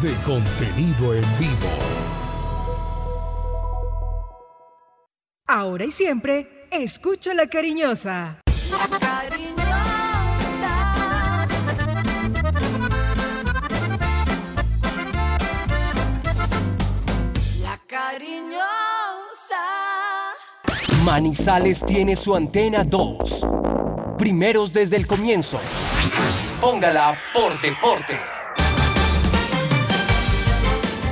de contenido en vivo. Ahora y siempre, escucho la cariñosa. La cariñosa. La cariñosa. Manizales tiene su antena 2. Primeros desde el comienzo. Póngala por deporte.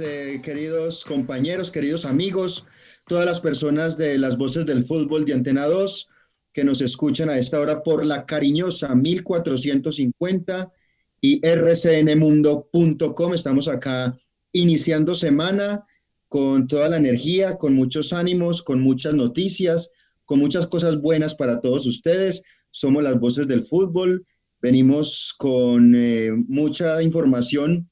Eh, queridos compañeros, queridos amigos, todas las personas de las voces del fútbol de Antena 2 que nos escuchan a esta hora por la cariñosa 1450 y rcnmundo.com. Estamos acá iniciando semana con toda la energía, con muchos ánimos, con muchas noticias, con muchas cosas buenas para todos ustedes. Somos las voces del fútbol, venimos con eh, mucha información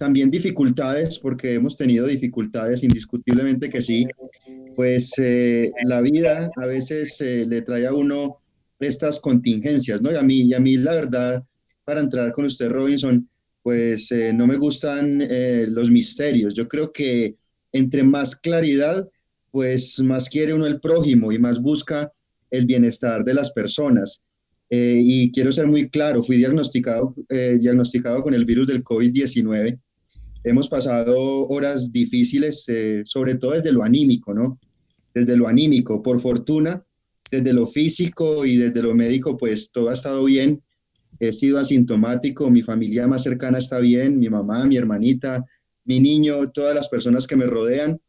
también dificultades, porque hemos tenido dificultades, indiscutiblemente que sí, pues eh, la vida a veces eh, le trae a uno estas contingencias, ¿no? Y a mí, y a mí la verdad, para entrar con usted, Robinson, pues eh, no me gustan los misterios. Yo creo que entre más claridad, pues más quiere uno el prójimo y más busca el bienestar de las personas. y quiero ser muy claro, fui diagnosticado, diagnosticado con el virus del COVID-19 hemos pasado horas difíciles, eh, sobre todo desde lo anímico, ¿no? Desde lo anímico, por fortuna, desde lo físico y desde lo médico, pues todo ha estado bien. He sido asintomático, mi familia más cercana está bien, mi mamá, mi hermanita, mi niño, todas las personas que me rodean.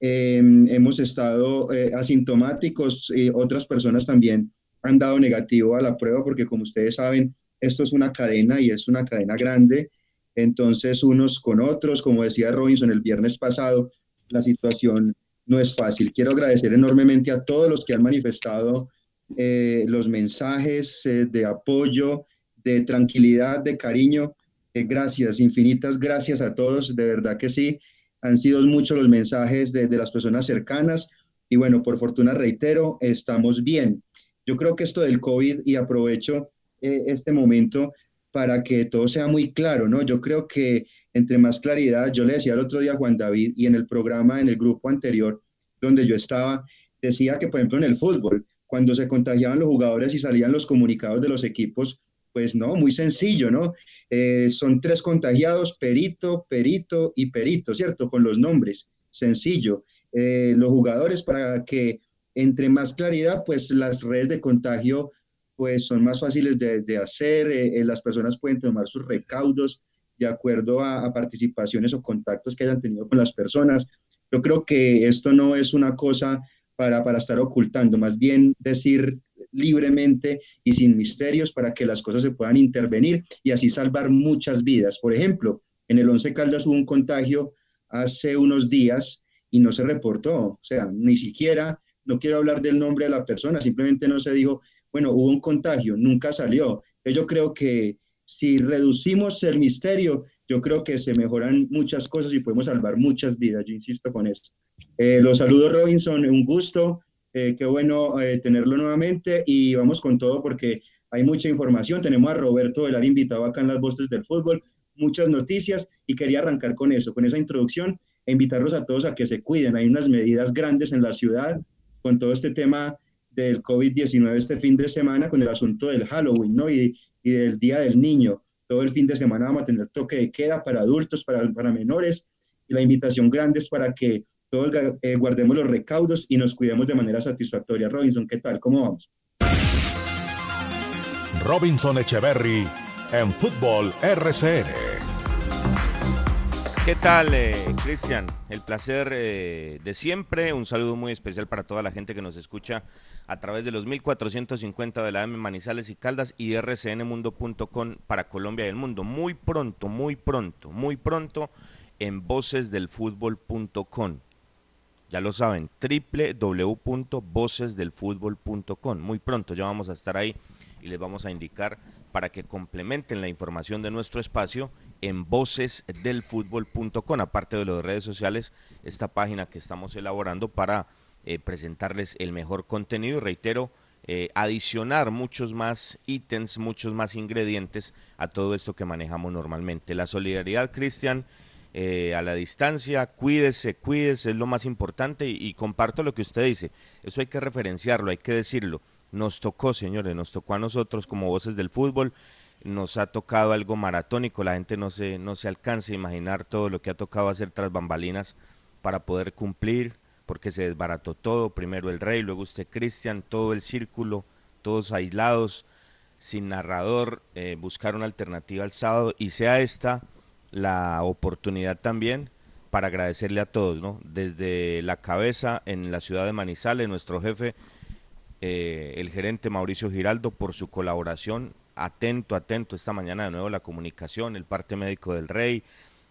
Em, hemos estado eh, asintomáticos y otras personas también han dado negativo a la prueba porque como ustedes saben, esto es una cadena y es una cadena grande entonces, unos con otros, como decía Robinson el viernes pasado, la situación no es fácil. Quiero agradecer enormemente a todos los que han manifestado eh, los mensajes eh, de apoyo, de tranquilidad, de cariño. Eh, gracias, infinitas gracias a todos, de verdad que sí. Han sido muchos los mensajes de, de las personas cercanas y bueno, por fortuna reitero, estamos bien. Yo creo que esto del COVID, y aprovecho este momento para que todo sea muy claro, ¿no? Yo creo que entre más claridad, yo le decía el otro día a Juan David y en el programa, en el grupo anterior donde yo estaba, decía que, por ejemplo, en el fútbol, cuando se contagiaban los jugadores y salían los comunicados de los equipos, pues no, muy sencillo, ¿no? Eh, son tres contagiados, perito, perito y perito, ¿cierto? Con los nombres, sencillo. Eh, los jugadores para que entre más claridad, pues las redes de contagio pues son más fáciles de, hacer, eh, eh, las personas pueden tomar sus recaudos de acuerdo a, participaciones o contactos que hayan tenido con las personas. Yo creo que esto no es una cosa para, para estar ocultando, más bien decir libremente y sin misterios para que las cosas se puedan intervenir y así salvar muchas vidas. Por ejemplo, en el Once Caldas hubo un contagio hace unos días y no se reportó, o sea, ni siquiera, no quiero hablar del nombre de la persona, simplemente no se dijo, bueno, hubo un contagio, nunca salió. Yo creo que si reducimos el misterio, yo creo que se mejoran muchas cosas y podemos salvar muchas vidas, yo insisto con esto. Eh, los saludos Robinson, un gusto, eh, qué bueno eh, tenerlo nuevamente y vamos con todo porque hay mucha información. Tenemos a Roberto Velar invitado acá en las voces del fútbol, muchas noticias y quería arrancar con eso, con esa introducción e invitarlos a todos a que se cuiden. Hay unas medidas grandes en la ciudad con todo este tema del COVID-19 este fin de semana con el asunto del Halloween, ¿no? Y, y, del Día del Niño. Todo el fin de semana vamos a tener toque de queda para adultos, para, para menores, y la invitación grande es para que todos eh, guardemos los recaudos y nos cuidemos de manera satisfactoria. Robinson, ¿qué tal? ¿Cómo vamos? Robinson Echeverry en Fútbol RCN. ¿Qué tal, eh, Cristian? El placer eh, de siempre. Un saludo muy especial para toda la gente que nos escucha a través de los 1450 de la M Manizales y Caldas y rcnmundo.com para Colombia y el mundo. Muy pronto, muy pronto, muy pronto en vocesdelfutbol.com. Ya lo saben, www.vocesdelfutbol.com. Muy pronto ya vamos a estar ahí y les vamos a indicar para que complementen la información de nuestro espacio en vocesdelfutbol.com. Aparte de las redes sociales, esta página que estamos elaborando para eh, presentarles el mejor contenido y reitero, eh, adicionar muchos más ítems, muchos más ingredientes a todo esto que manejamos normalmente. La solidaridad, Cristian, eh, a la distancia, cuídese, cuídese, es lo más importante y, comparto lo que usted dice. Eso hay que referenciarlo, hay que decirlo. Nos tocó, señores, nos tocó a nosotros como voces del fútbol, nos ha tocado algo maratónico, la gente no se, no se alcanza a imaginar todo lo que ha tocado hacer tras bambalinas para poder cumplir, porque se desbarató todo, primero el rey, luego usted Cristian, todo el círculo, todos aislados, sin narrador, eh, buscar una alternativa al sábado y sea esta la oportunidad también para agradecerle a todos, ¿no? Desde la cabeza en la ciudad de Manizales, nuestro jefe, eh, el gerente Mauricio Giraldo, por su colaboración, atento, atento esta mañana de nuevo la comunicación, el parte médico del Rey,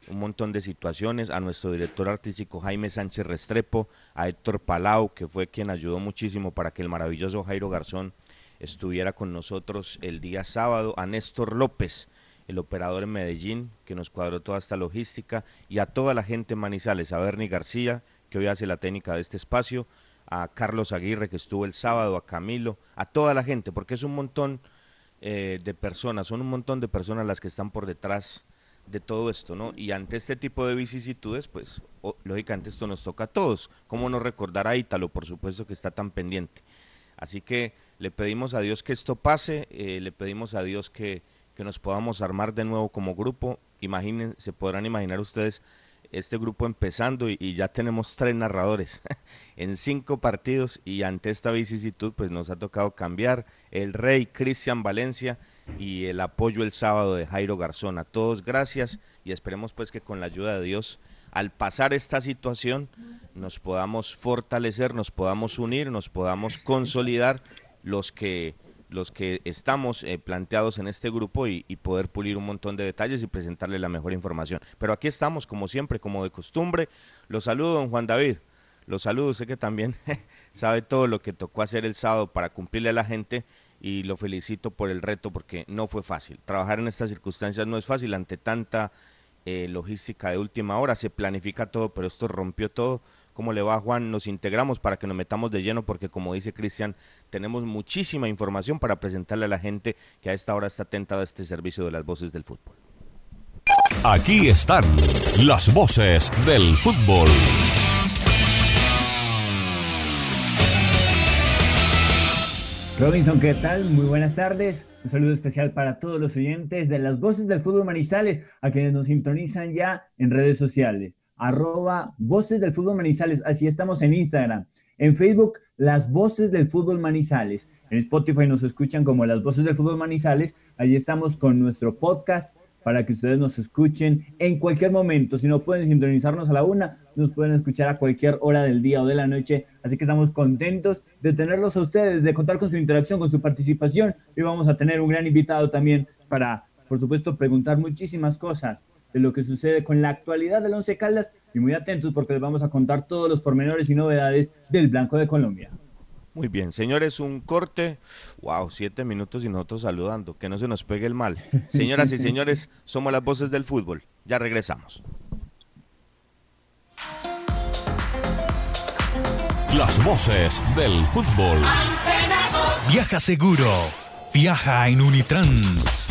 un montón de situaciones, a nuestro director artístico Jaime Sánchez Restrepo, a Héctor Palau, que fue quien ayudó muchísimo para que el maravilloso Jairo Garzón estuviera con nosotros el día sábado, a Néstor López, el operador en Medellín, que nos cuadró toda esta logística, y a toda la gente en Manizales, a Bernie García, que hoy hace la técnica de este espacio, a Carlos Aguirre, que estuvo el sábado, a Camilo, a toda la gente, porque es un montón eh, de personas, son un montón de personas las que están por detrás de todo esto, ¿no? Y ante este tipo de vicisitudes, pues lógicamente esto nos toca a todos. ¿Cómo no recordar a Ítalo, por supuesto, que está tan pendiente? Así que le pedimos a Dios que esto pase, eh, le pedimos a Dios que que nos podamos armar de nuevo como grupo. Imaginen, se podrán imaginar ustedes este grupo empezando y, ya tenemos tres narradores en cinco partidos y ante esta vicisitud pues nos ha tocado cambiar el rey Cristian Valencia y el apoyo el sábado de Jairo Garzón. A todos gracias y esperemos pues que con la ayuda de Dios al pasar esta situación nos podamos fortalecer, nos podamos unir, nos podamos consolidar los que los que estamos eh, planteados en este grupo y, poder pulir un montón de detalles y presentarle la mejor información. Pero aquí estamos, como siempre, como de costumbre. Los saludo, don Juan David. Los saludo, sé que también sabe todo lo que tocó hacer el sábado para cumplirle a la gente y lo felicito por el reto porque no fue fácil. Trabajar en estas circunstancias no es fácil ante tanta eh, logística de última hora. Se planifica todo, pero esto rompió todo ¿Cómo le va Juan? Nos integramos para que nos metamos de lleno porque como dice Cristian, tenemos muchísima información para presentarle a la gente que a esta hora está atentada a este servicio de las voces del fútbol. Aquí están las voces del fútbol. Robinson, ¿qué tal? Muy buenas tardes. Un saludo especial para todos los oyentes de las voces del fútbol Manizales, a quienes nos sintonizan ya en redes sociales arroba Voces del Fútbol Manizales. Así estamos en Instagram. En Facebook, Las Voces del Fútbol Manizales. En Spotify nos escuchan como Las Voces del Fútbol Manizales. Allí estamos con nuestro podcast para que ustedes nos escuchen en cualquier momento. Si no pueden sintonizarnos a la una, nos pueden escuchar a cualquier hora del día o de la noche. Así que estamos contentos de tenerlos a ustedes, de contar con su interacción, con su participación. Y vamos a tener un gran invitado también para, por supuesto, preguntar muchísimas cosas de lo que sucede con la actualidad del Once Caldas y muy atentos porque les vamos a contar todos los pormenores y novedades del Blanco de Colombia. Muy bien, señores, un corte. Wow, siete minutos y nosotros saludando. Que no se nos pegue el mal. Señoras y señores, somos las voces del fútbol. Ya regresamos. Las voces del fútbol. Viaja seguro. Viaja en Unitrans.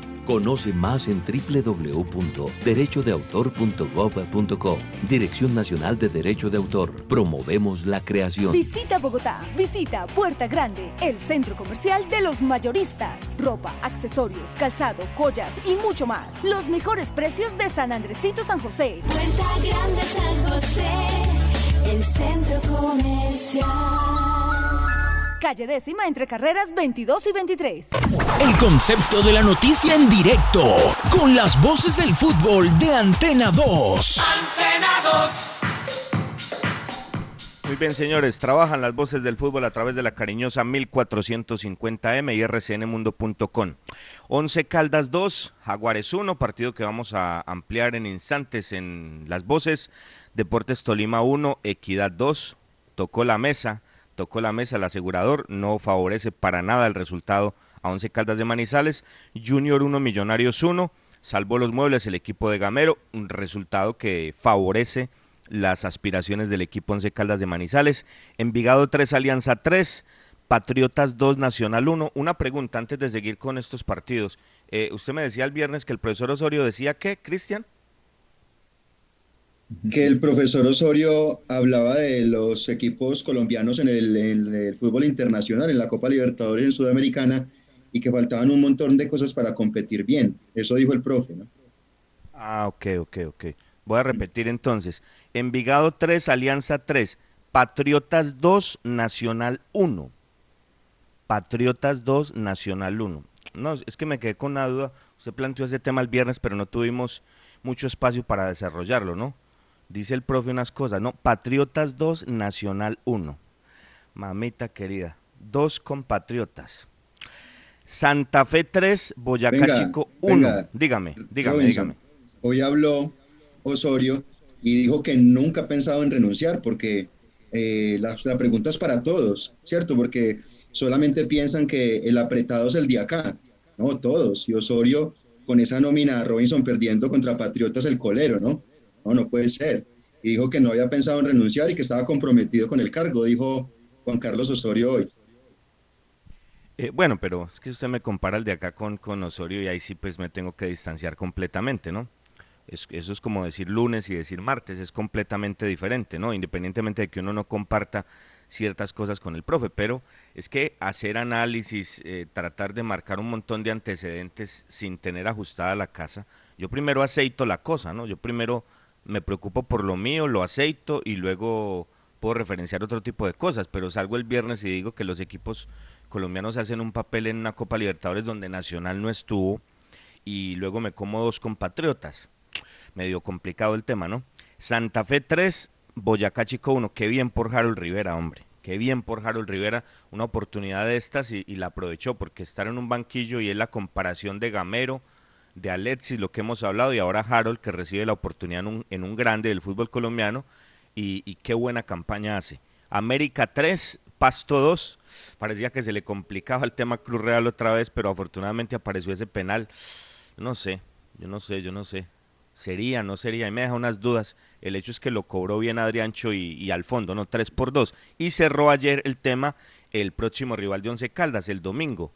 Conoce más en www.derechodeautor.gov.co. Dirección Nacional de Derecho de Autor. Promovemos la creación. Visita Bogotá. Visita Puerta Grande, el centro comercial de los mayoristas. Ropa, accesorios, calzado, joyas y mucho más. Los mejores precios de San Andresito San José. Puerta Grande San José, el centro comercial calle décima entre carreras 22 y 23. El concepto de la noticia en directo, con las voces del fútbol de Antena 2. Antena 2. Muy bien, señores, trabajan las voces del fútbol a través de la cariñosa 1450M y rcnmundo.com. 11 Caldas 2, Jaguares 1, partido que vamos a ampliar en instantes en las voces. Deportes Tolima 1, Equidad 2, tocó la mesa tocó la mesa el asegurador, no favorece para nada el resultado a Once Caldas de Manizales, Junior 1, Millonarios 1, salvó los muebles el equipo de Gamero, un resultado que favorece las aspiraciones del equipo Once Caldas de Manizales, Envigado 3, Alianza 3, Patriotas 2, Nacional 1. Una pregunta antes de seguir con estos partidos. Eh, usted me decía el viernes que el profesor Osorio decía que, Cristian que el profesor Osorio hablaba de los equipos colombianos en el, fútbol internacional, en la Copa Libertadores en Sudamericana, y que faltaban un montón de cosas para competir bien. Eso dijo el profe, ¿no? Ah, ok, ok, ok. Voy a repetir entonces. Envigado 3, Alianza 3, Patriotas 2, Nacional 1. Patriotas 2, Nacional 1. No, es que me quedé con una duda. Usted planteó ese tema el viernes, pero no tuvimos mucho espacio para desarrollarlo, ¿no? Dice el profe unas cosas, ¿no? Patriotas 2, Nacional 1. Mamita querida, dos compatriotas. Santa Fe 3, Boyacá Chico 1. Dígame, dígame, dígame. Hoy habló Osorio y dijo que nunca ha pensado en renunciar porque eh, la, la, pregunta es para todos, ¿cierto? Porque solamente piensan que el apretado es el de acá, no todos. Y Osorio con esa nómina Robinson perdiendo contra Patriotas el colero, ¿no? No, no puede ser. Dijo que no había pensado en renunciar y que estaba comprometido con el cargo, dijo Juan Carlos Osorio hoy. Eh, bueno, pero es que usted me compara el de acá con, con Osorio y ahí sí pues me tengo que distanciar completamente, ¿no? eso es como decir lunes y decir martes, es completamente diferente, ¿no? Independientemente de que uno no comparta ciertas cosas con el profe, pero es que hacer análisis, eh, tratar de marcar un montón de antecedentes sin tener ajustada la casa, yo primero aceito la cosa, ¿no? Yo primero me preocupo por lo mío, lo aceito y luego puedo referenciar otro tipo de cosas, pero salgo el viernes y digo que los equipos colombianos hacen un papel en una Copa Libertadores donde Nacional no estuvo y luego me como dos compatriotas. Medio complicado el tema, ¿no? Santa Fe 3, Boyacá Chico 1. Qué bien por Harold Rivera, hombre. Qué bien por Harold Rivera. Una oportunidad de estas y, y la aprovechó porque estar en un banquillo y es la comparación de Gamero, de Alexis, lo que hemos hablado, y ahora Harold, que recibe la oportunidad en un, grande del fútbol colombiano, y, qué buena campaña hace. América 3, Pasto 2, parecía que se le complicaba el tema Cruz Real otra vez, pero afortunadamente apareció ese penal. No sé, yo no sé, yo no sé. Sería, no sería, y me deja unas dudas. El hecho es que lo cobró bien Adriancho y, y al fondo, ¿no? 3 por 2. Y cerró ayer el tema el próximo rival de Once Caldas, el domingo.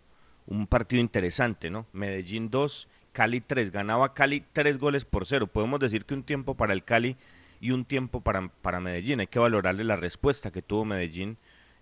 Un partido interesante, ¿no? Medellín 2, Cali 3, ganaba Cali 3 goles por cero. Podemos decir que un tiempo para el Cali y un tiempo para, para Medellín. Hay que valorarle la respuesta que tuvo Medellín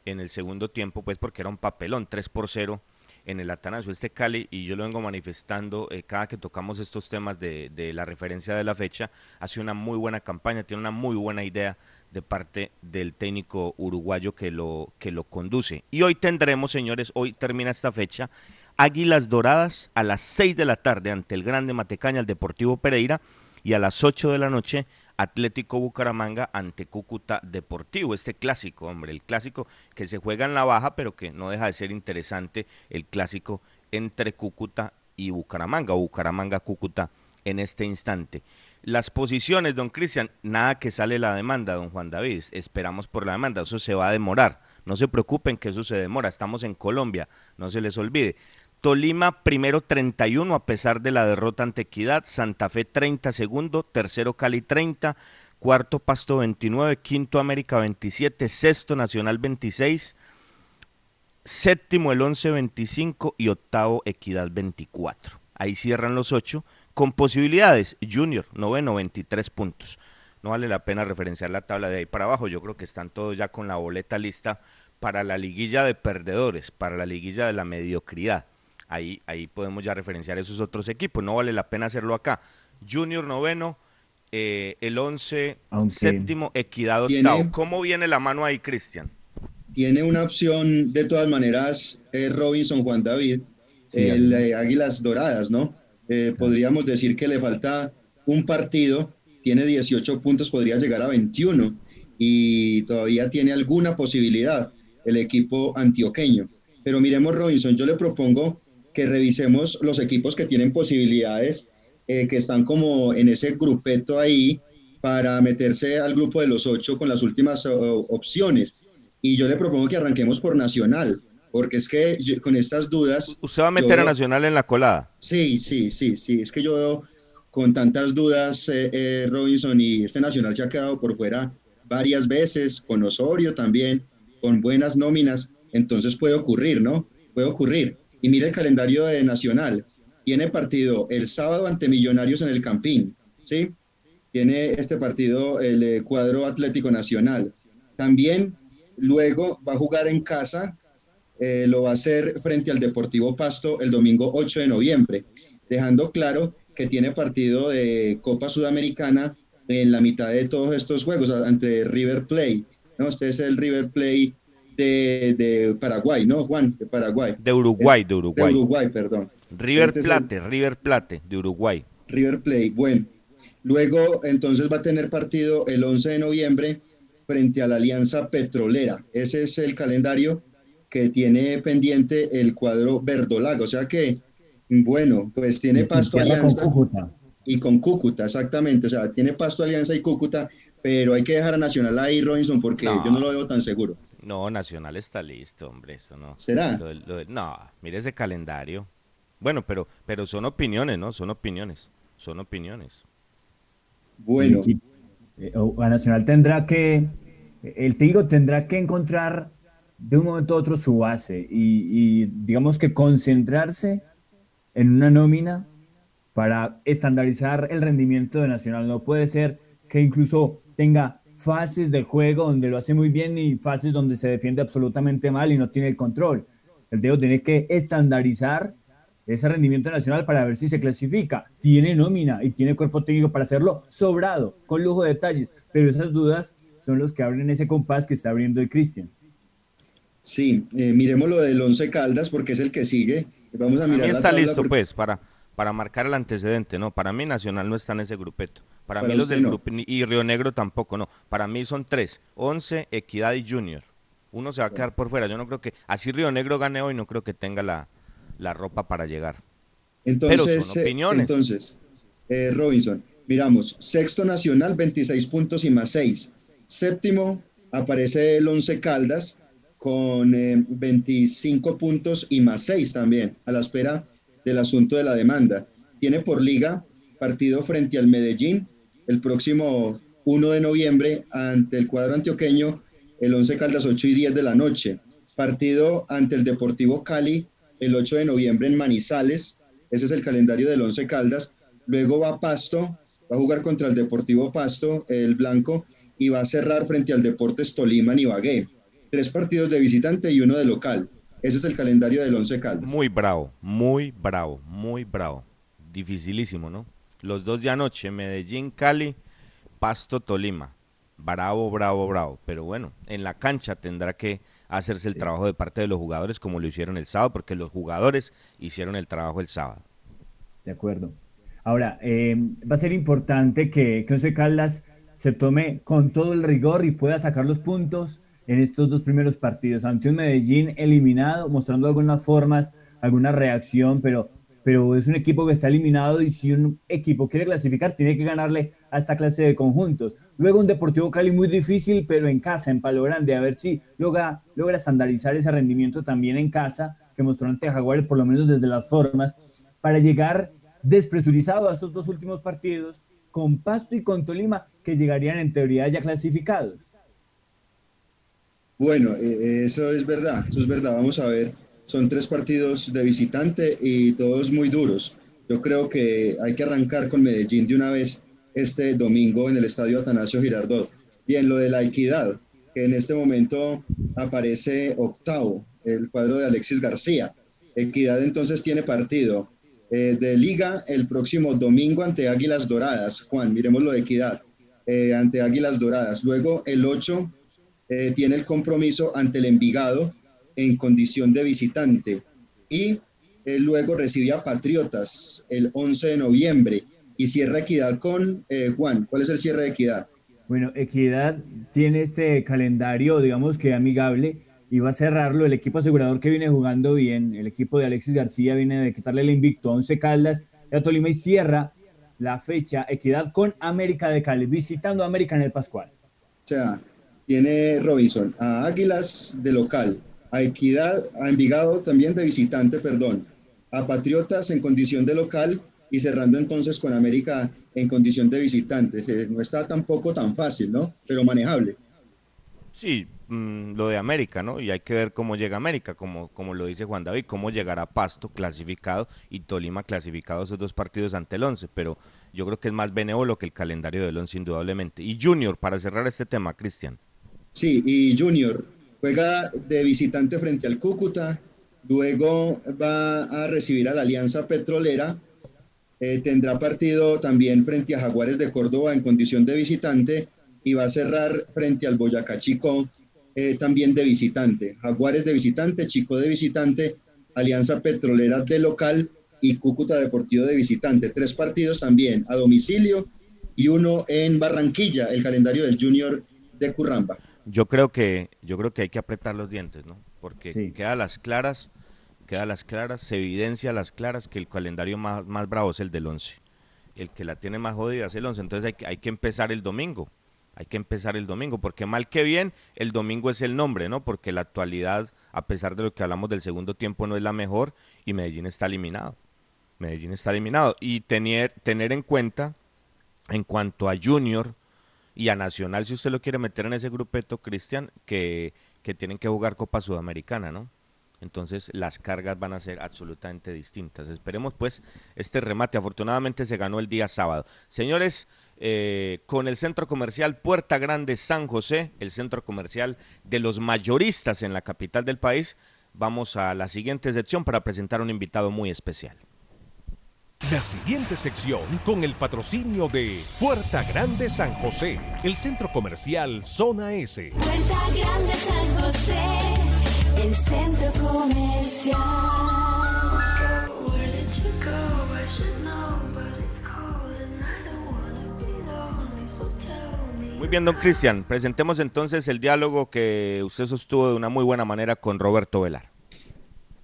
en el segundo tiempo, pues porque era un papelón, 3 por 0 en el Atanasio. Este Cali, y yo lo vengo manifestando eh, cada que tocamos estos temas de, de, la referencia de la fecha, hace una muy buena campaña, tiene una muy buena idea de parte del técnico uruguayo que lo, que lo conduce. Y hoy tendremos, señores, hoy termina esta fecha Águilas Doradas a las 6 de la tarde ante el Grande Matecaña, el Deportivo Pereira, y a las 8 de la noche Atlético Bucaramanga ante Cúcuta Deportivo. Este clásico, hombre, el clásico que se juega en la baja, pero que no deja de ser interesante, el clásico entre Cúcuta y Bucaramanga, o Bucaramanga-Cúcuta en este instante. Las posiciones, don Cristian, nada que sale la demanda, don Juan David, esperamos por la demanda, eso se va a demorar. No se preocupen que eso se demora, estamos en Colombia, no se les olvide Tolima primero 31 a pesar de la derrota ante Equidad, Santa Fe 30 segundo, tercero Cali 30, cuarto Pasto 29, quinto América 27, sexto Nacional 26, séptimo el 11 25 y octavo Equidad 24. Ahí cierran los ocho con posibilidades. Junior, noveno, 23 puntos. No vale la pena referenciar la tabla de ahí para abajo. Yo creo que están todos ya con la boleta lista para la liguilla de perdedores, para la liguilla de la mediocridad. Ahí, ahí podemos ya referenciar esos otros equipos. No vale la pena hacerlo acá. Junior noveno, eh, el 11 séptimo, Equidad octavo. ¿Cómo viene la mano ahí, Cristian? Tiene una opción, de todas maneras, eh, Robinson Juan David, el eh, Águilas Doradas, ¿no? podríamos decir que le falta un partido, tiene 18 puntos, podría llegar a 21 y todavía tiene alguna posibilidad el equipo antioqueño. Pero miremos Robinson, yo le propongo que revisemos los equipos que tienen posibilidades, eh, que están como en ese grupeto ahí para meterse al grupo de los ocho con las últimas opciones. Y yo le propongo que arranquemos por Nacional, porque es que con estas dudas... ¿Usted va a meter a Nacional en la colada? Sí, sí, sí, sí. Es que yo con tantas dudas, eh, eh, Robinson, y este Nacional se ha quedado por fuera varias veces, con Osorio también, con buenas nóminas, entonces puede ocurrir, ¿no? Puede ocurrir. Y mira el calendario de Nacional. Tiene partido el sábado ante Millonarios en el Campín, ¿sí? Tiene este partido el eh, cuadro Atlético Nacional. También luego va a jugar en casa, eh, lo va a hacer frente al Deportivo Pasto el domingo 8 de noviembre, dejando claro que tiene partido de Copa Sudamericana en la mitad de todos estos juegos ante River Plate. ¿no? Este es el River Plate de, Paraguay, ¿no, Juan? De Paraguay. De Uruguay, de Uruguay. De Uruguay, perdón. River este Plate, River Plate, de Uruguay. River Plate, bueno. Luego, entonces va a tener partido el 11 de noviembre frente a la Alianza Petrolera. Ese es el calendario que tiene pendiente el cuadro verdolago. O sea que, bueno, pues tiene Pasto Alianza. y con Cúcuta, exactamente. O sea, tiene Pasto Alianza y Cúcuta, pero hay que dejar a Nacional ahí, Robinson, porque yo no lo veo tan seguro. No, Nacional está listo, hombre, eso no. ¿Será? no, mire ese calendario. Bueno, pero, pero son opiniones, ¿no? Son opiniones, son opiniones. Bueno. Eh, a Nacional tendrá que, el Tigo tendrá que encontrar de un momento a otro su base y, y digamos que concentrarse en una nómina para estandarizar el rendimiento de Nacional. No puede ser que incluso tenga fases de juego donde lo hace muy bien y fases donde se defiende absolutamente mal y no tiene el control. El Dedo tiene que estandarizar ese rendimiento nacional para ver si se clasifica. Tiene nómina y tiene cuerpo técnico para hacerlo sobrado, con lujo de detalles, pero esas dudas son los que abren ese compás que está abriendo el Cristian. Sí, eh, miremos lo del Once Caldas porque es el que sigue. Vamos a mirar. está listo, pues, para, para marcar el antecedente, ¿no? Para mí Nacional no está en ese grupeto. Para, mí los del grupo y Río Negro tampoco, no. Para mí son tres, Once, Equidad y Junior. Uno se va a quedar por fuera. Yo no creo que, así Río Negro gane hoy, no creo que tenga la, ropa para llegar. Entonces, Pero son eh, opiniones. Entonces, eh, Robinson, miramos, sexto nacional, 26 puntos y más 6. Séptimo aparece el Once Caldas con 25 eh, puntos y más 6 también, a la espera del asunto de la demanda. Tiene por liga partido frente al Medellín el próximo 1 de noviembre ante el cuadro antioqueño, el 11 Caldas 8 y 10 de la noche. Partido ante el Deportivo Cali el 8 de noviembre en Manizales. Ese es el calendario del 11 Caldas. Luego va Pasto, va a jugar contra el Deportivo Pasto, el Blanco, y va a cerrar frente al Deportes Tolima en Ibagué. Tres partidos de visitante y uno de local. Ese es el calendario del 11 Caldas. Muy bravo, muy bravo, muy bravo. Dificilísimo, ¿no? Los dos de anoche, Medellín, Cali, Pasto, Tolima. Bravo, bravo, bravo. Pero bueno, en la cancha tendrá que hacerse el trabajo de parte de los jugadores como lo hicieron el sábado, porque los jugadores hicieron el trabajo el sábado. De acuerdo. Ahora, eh, va a ser importante que, que Once Caldas se tome con todo el rigor y pueda sacar los puntos en estos dos primeros partidos. Ante un Medellín eliminado, mostrando algunas formas, alguna reacción, pero, pero es un equipo que está eliminado y si un equipo quiere clasificar, tiene que ganarle a esta clase de conjuntos. Luego un Deportivo Cali muy difícil, pero en casa, en Palo Grande, a ver si logra, logra estandarizar ese rendimiento también en casa que mostró ante Jaguares, por lo menos desde las formas, para llegar despresurizado a esos dos últimos partidos con Pasto y con Tolima, que llegarían en teoría ya clasificados. Bueno, eh, eh, eso es verdad, eso es verdad. Vamos a ver, son tres partidos de visitante y todos muy duros. Yo creo que hay que arrancar con Medellín de una vez este domingo en el estadio Atanasio Girardot. Bien, lo de la equidad, que en este momento aparece octavo, el cuadro de Alexis García. Equidad entonces tiene partido eh, de liga el próximo domingo ante Águilas Doradas. Juan, miremos lo de Equidad, ante Águilas Doradas. Luego el 8 eh, tiene el compromiso ante el Envigado en condición de visitante y eh, luego recibe a Patriotas el 11 de noviembre y cierra Equidad con eh, Juan. ¿Cuál es el cierre de Equidad? Bueno, Equidad tiene este calendario, digamos que amigable, y va a cerrarlo el equipo asegurador que viene jugando bien, el equipo de Alexis García viene de quitarle el invicto a Once Caldas y a Tolima y cierra la fecha Equidad con América de Cali, visitando a América en el Pascual. O sea, tiene Robinson, a Águilas de local, a Equidad, a Envigado también de visitante, perdón, a Patriotas en condición de local y cerrando entonces con América en condición de visitante. No está tampoco tan fácil, ¿no? Pero manejable. Sí, mm, lo de América, ¿no? Y hay que ver cómo llega América, como, como lo dice Juan David, cómo llegará Pasto clasificado y Tolima clasificado esos dos partidos ante el 11, pero yo creo que es más benévolo que el calendario del 11 indudablemente. Y Junior, para cerrar este tema, Cristian. Sí, y Junior juega de visitante frente al Cúcuta, luego va a recibir a la Alianza Petrolera, eh, tendrá partido también frente a Jaguares de Córdoba en condición de visitante y va a cerrar frente al Boyacá Chico eh, también de visitante. Jaguares de visitante, Chico de visitante, Alianza Petrolera de local y Cúcuta Deportivo de visitante. Tres partidos también a domicilio y uno en Barranquilla, el calendario del Junior de Curramba yo creo que yo creo que hay que apretar los dientes, ¿no? Porque queda las claras, queda las claras, se evidencia a las claras que el calendario más, más bravo es el del 11. El que la tiene más jodida es el 11, entonces hay que, hay que empezar el domingo. Hay que empezar el domingo, porque mal que bien, el domingo es el nombre, ¿no? Porque la actualidad, a pesar de lo que hablamos del segundo tiempo, no es la mejor y Medellín está eliminado. Medellín está eliminado. Y tener, tener en cuenta, en cuanto a Junior, y a Nacional, si usted lo quiere meter en ese grupeto, Cristian, que, que tienen que jugar Copa Sudamericana, ¿no? Entonces las cargas van a ser absolutamente distintas. Esperemos pues este remate. Afortunadamente se ganó el día sábado. Señores, eh, con el centro comercial Puerta Grande San José, el centro comercial de los mayoristas en la capital del país, vamos a la siguiente sección para presentar un invitado muy especial. La siguiente sección con el patrocinio de Puerta Grande San José, el centro comercial Zona S. Puerta Grande San José, el centro comercial. Muy bien, don Cristian, presentemos entonces el diálogo que usted sostuvo de una muy buena manera con Roberto Velar.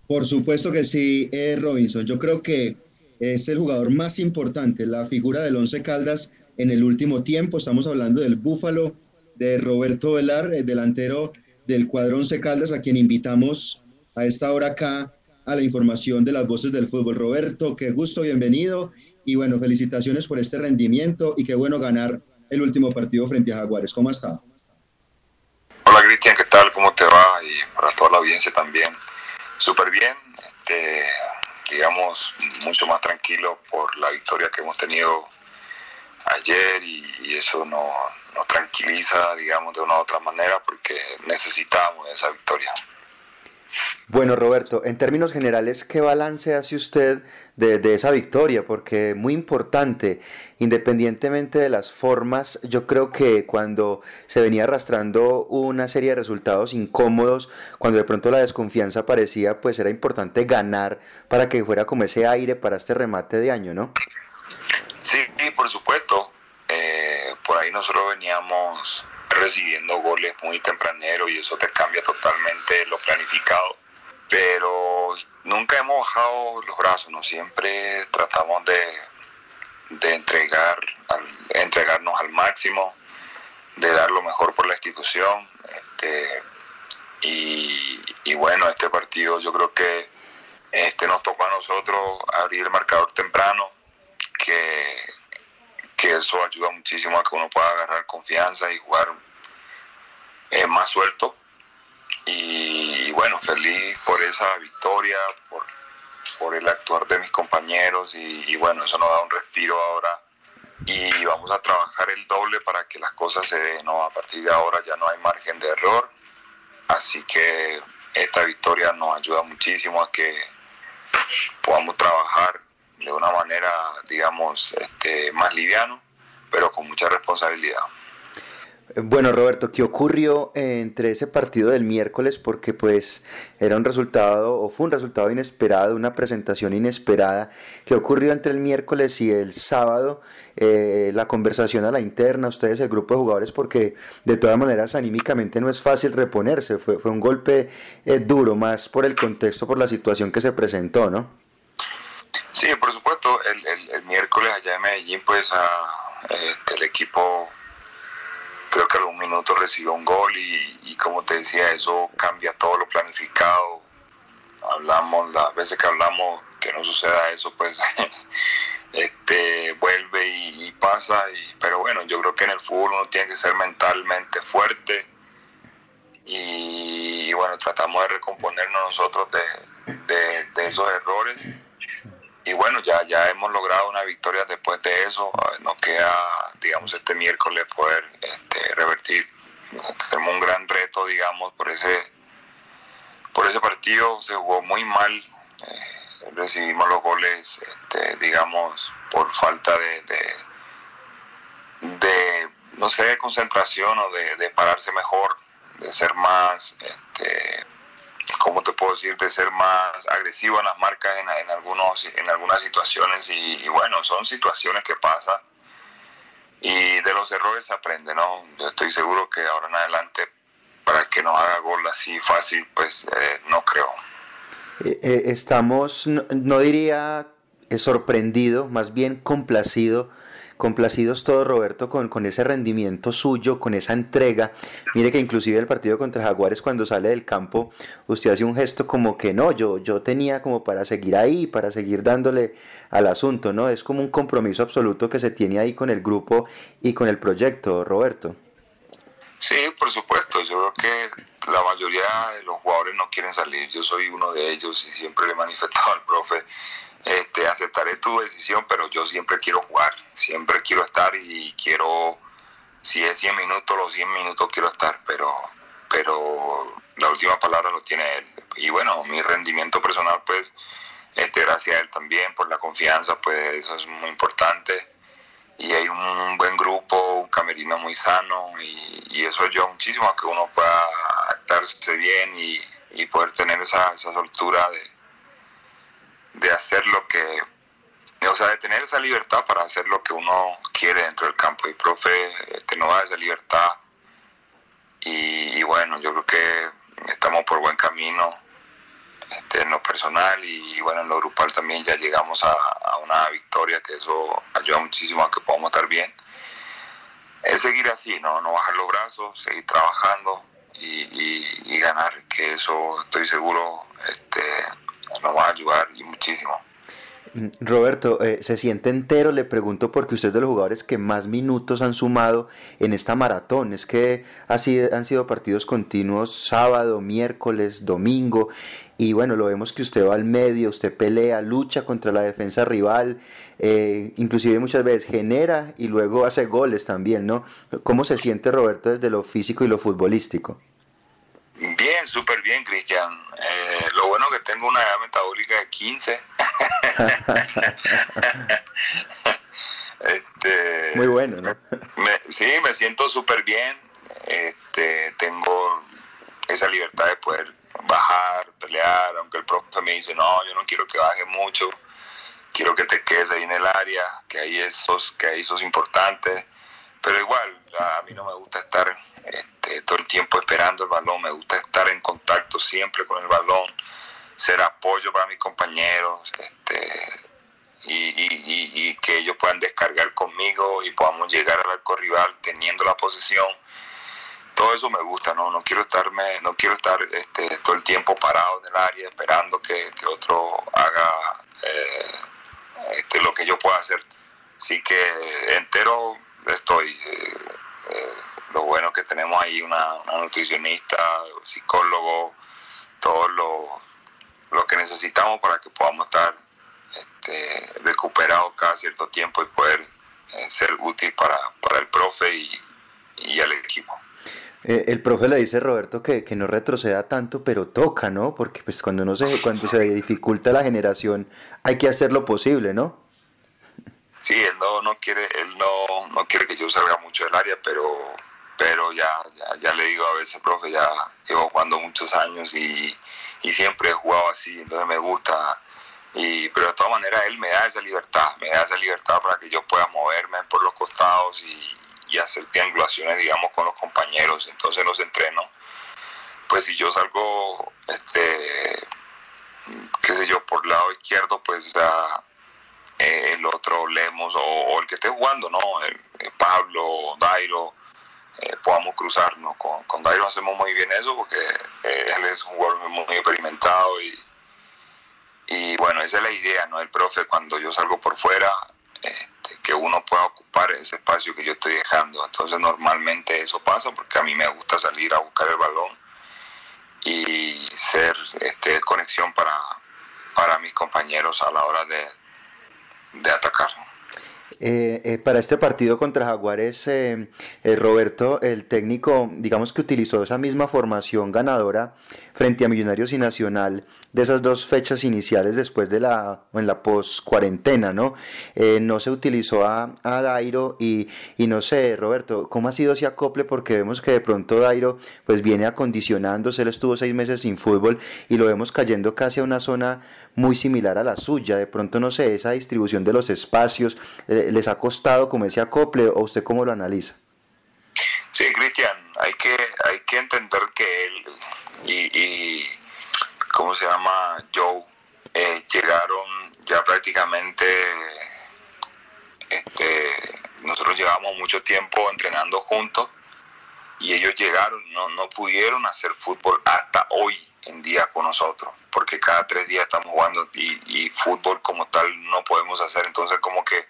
Por supuesto que sí, eh, Robinson. Yo creo que es el jugador más importante, la figura del Once Caldas en el último tiempo. Estamos hablando del Búfalo, de Roberto Velar, el delantero del cuadro Once Caldas, a quien invitamos a esta hora acá a la información de las voces del fútbol. Roberto, qué gusto, bienvenido. Y bueno, felicitaciones por este rendimiento y qué bueno ganar el último partido frente a Jaguares. ¿Cómo estado? Hola Cristian, ¿qué tal? ¿Cómo te va? Y para toda la audiencia también. Súper bien. Este, digamos, mucho más tranquilo por la victoria que hemos tenido ayer y, eso nos, tranquiliza, digamos, de una u otra manera porque necesitamos esa victoria. Bueno, Roberto, en términos generales, ¿qué balance hace usted de, esa victoria? Porque muy importante, independientemente de las formas, yo creo que cuando se venía arrastrando una serie de resultados incómodos, cuando de pronto la desconfianza aparecía, pues era importante ganar para que fuera como ese aire para este remate de año, ¿no? Sí, por supuesto. Eh, por ahí nosotros veníamos recibiendo goles muy tempranero y eso te cambia totalmente lo planificado. Pero nunca hemos bajado los brazos, ¿no? Siempre tratamos de, de entregar, entregarnos al máximo, de dar lo mejor por la institución. Este, y, bueno, este partido yo creo que nosotros abrir el marcador temprano, que, que eso ayuda muchísimo a que uno pueda agarrar confianza y jugar eh, más suelto. Y, bueno, feliz por esa victoria, por, por el actuar de mis compañeros y, bueno, eso nos da un respiro ahora y vamos a trabajar el doble para que las cosas se. ¿no? A partir de ahora ya no hay margen de error, así que esta victoria nos ayuda muchísimo a que podamos trabajar de una manera, digamos, este, más liviano, pero con mucha responsabilidad. Bueno, Roberto, ¿qué ocurrió entre ese partido del miércoles? Porque pues era un resultado, o fue un resultado inesperado, una presentación inesperada. ¿Qué ocurrió entre el miércoles y el sábado? Eh, la conversación a la interna, ustedes, el grupo de jugadores, porque de todas maneras anímicamente no es fácil reponerse. Fue, fue un golpe eh, duro, más por el contexto, por la situación que se presentó, ¿no? Sí, por supuesto. El, el, miércoles allá en Medellín, pues a, este, el equipo creo que a algún minuto recibió un gol y, como te decía, eso cambia todo lo planificado. Hablamos, las veces que hablamos que no suceda eso, pues este, vuelve y, pasa. Y, pero bueno, yo creo que en el fútbol uno tiene que ser mentalmente fuerte y, bueno, tratamos de recomponernos nosotros de, de esos errores y bueno, ya, ya hemos logrado una victoria después de eso. Nos queda, digamos, este miércoles poder este, revertir. Tenemos un gran reto, digamos, por ese, por ese partido. Se jugó muy mal. Eh, recibimos los goles, este, digamos, por falta de, de, no sé, concentración o de, de pararse mejor, de ser más, este, ¿cómo te puedo decir?, de ser más agresivo en las marcas en, algunos, en algunas situaciones y, bueno, son situaciones que pasan y de los errores se aprende, ¿no? Yo estoy seguro que ahora en adelante, para que nos haga gol así fácil, pues eh, no creo. Eh, eh, estamos, no diría sorprendido, más bien complacido Complacidos todos, Roberto, con, con ese rendimiento suyo, con esa entrega. Mire que inclusive el partido contra Jaguares, cuando sale del campo, usted hace un gesto como que no, yo, yo tenía como para seguir ahí, para seguir dándole al asunto, ¿no? Es como un compromiso absoluto que se tiene ahí con el grupo y con el proyecto, Roberto. Sí, por supuesto. Yo creo que la mayoría de los jugadores no quieren salir. Yo soy uno de ellos y siempre le he manifestado al profe este, aceptaré tu decisión, pero yo siempre quiero jugar, siempre quiero estar y quiero, si es 100 minutos, los 100 minutos quiero estar, pero, pero la última palabra lo tiene él. Y bueno, mi rendimiento personal, pues, este, gracias a él también por la confianza, pues eso es muy importante. Y hay un buen grupo, un camerino muy sano y, y eso ayuda muchísimo a que uno pueda actarse bien y, y poder tener esa, esa soltura de, de hacer lo que, o sea, de tener esa libertad para hacer lo que uno quiere dentro del campo. Y profe te nos da esa libertad. Y, bueno, yo creo que estamos por buen camino este, en lo personal y, bueno, en lo grupal también ya llegamos a, una victoria que eso ayuda muchísimo a que podamos estar bien. Es seguir así, no, no bajar los brazos, seguir trabajando y, y ganar, que eso estoy seguro este, nos va a ayudar y muchísimo. Roberto, eh, ¿se siente entero? Le pregunto porque usted es de los jugadores que más minutos han sumado en esta maratón. Es que han sido partidos continuos sábado, miércoles, domingo. Y bueno, lo vemos que usted va al medio, usted pelea, lucha contra la defensa rival, eh, inclusive muchas veces genera y luego hace goles también, ¿no? ¿Cómo se siente Roberto desde lo físico y lo futbolístico? Bien, súper bien, Cristian. Eh, lo bueno que tengo una edad metabólica de 15. este, Muy bueno, ¿no? sí, me siento súper bien. Este, tengo esa libertad de poder bajar, pelear, aunque el profe me dice, no, yo no quiero que baje mucho, quiero que te quedes ahí en el área, que ahí esos, que ahí sos importante. Pero igual, a mí no me gusta estar este, todo el tiempo esperando el balón, me gusta estar en contacto siempre con el balón, ser apoyo para mis compañeros este, y, que ellos puedan descargar conmigo y podamos llegar al arco rival teniendo la posesión. Todo eso me gusta, no, no quiero estarme, no quiero estar este, todo el tiempo parado en el área esperando que, otro haga pueda hacer. Así que entero estoy. Eh, eh, lo bueno que tenemos ahí una, nutricionista, psicólogo, todo lo, lo, que necesitamos para que podamos estar este, recuperados cada cierto tiempo y poder eh, ser útil para, para el profe y, al equipo. Eh, el profe le dice Roberto que, que, no retroceda tanto, pero toca, ¿no? Porque pues cuando no se, cuando se dificulta la generación hay que hacer lo posible, ¿no? Sí, él no, no quiere, él no, no quiere que yo salga mucho del área, pero, pero ya, ya, le digo a veces, profe, ya llevo jugando muchos años y, y siempre he jugado así, entonces me gusta. Y, pero de todas maneras él me da esa libertad, me da esa libertad para que yo pueda moverme por los costados y, y hacer triangulaciones, digamos, con los compañeros. Entonces los entreno. Pues si yo salgo, este, qué sé yo, por el lado izquierdo, pues el otro Lemos o, el que esté jugando, ¿no? Pablo, Dairo, eh, podamos cruzarnos. Con, con Dairo hacemos muy bien eso porque eh, él es un jugador muy experimentado y, y bueno, esa es la idea, ¿no? El profe cuando yo salgo por fuera, este, que uno pueda ocupar ese espacio que yo estoy dejando. Entonces normalmente eso pasa porque a mí me gusta salir a buscar el balón y ser este, conexión para, para mis compañeros a la hora de, de atacar. Eh, eh, para este partido contra Jaguares, eh, Roberto, el técnico, digamos que utilizó esa misma formación ganadora frente a Millonarios y Nacional de esas dos fechas iniciales después de la, en la post-cuarentena, ¿no? no se utilizó a, a Dairo y, y, no sé, Roberto, ¿cómo ha sido ese acople? Porque vemos que de pronto Dairo pues viene acondicionándose, él estuvo seis meses sin fútbol y lo vemos cayendo casi a una zona muy similar a la suya, de pronto no sé, esa distribución de los espacios, les ha costado como ese acople o usted cómo lo analiza? Sí, Cristian, hay que, hay que entender que él y, ¿cómo se llama? Joe, eh, llegaron ya prácticamente, este, nosotros llevamos mucho tiempo entrenando juntos y ellos llegaron, no, no pudieron hacer fútbol hasta hoy en día con nosotros, porque cada tres días estamos jugando y, y fútbol como tal no podemos hacer, entonces como que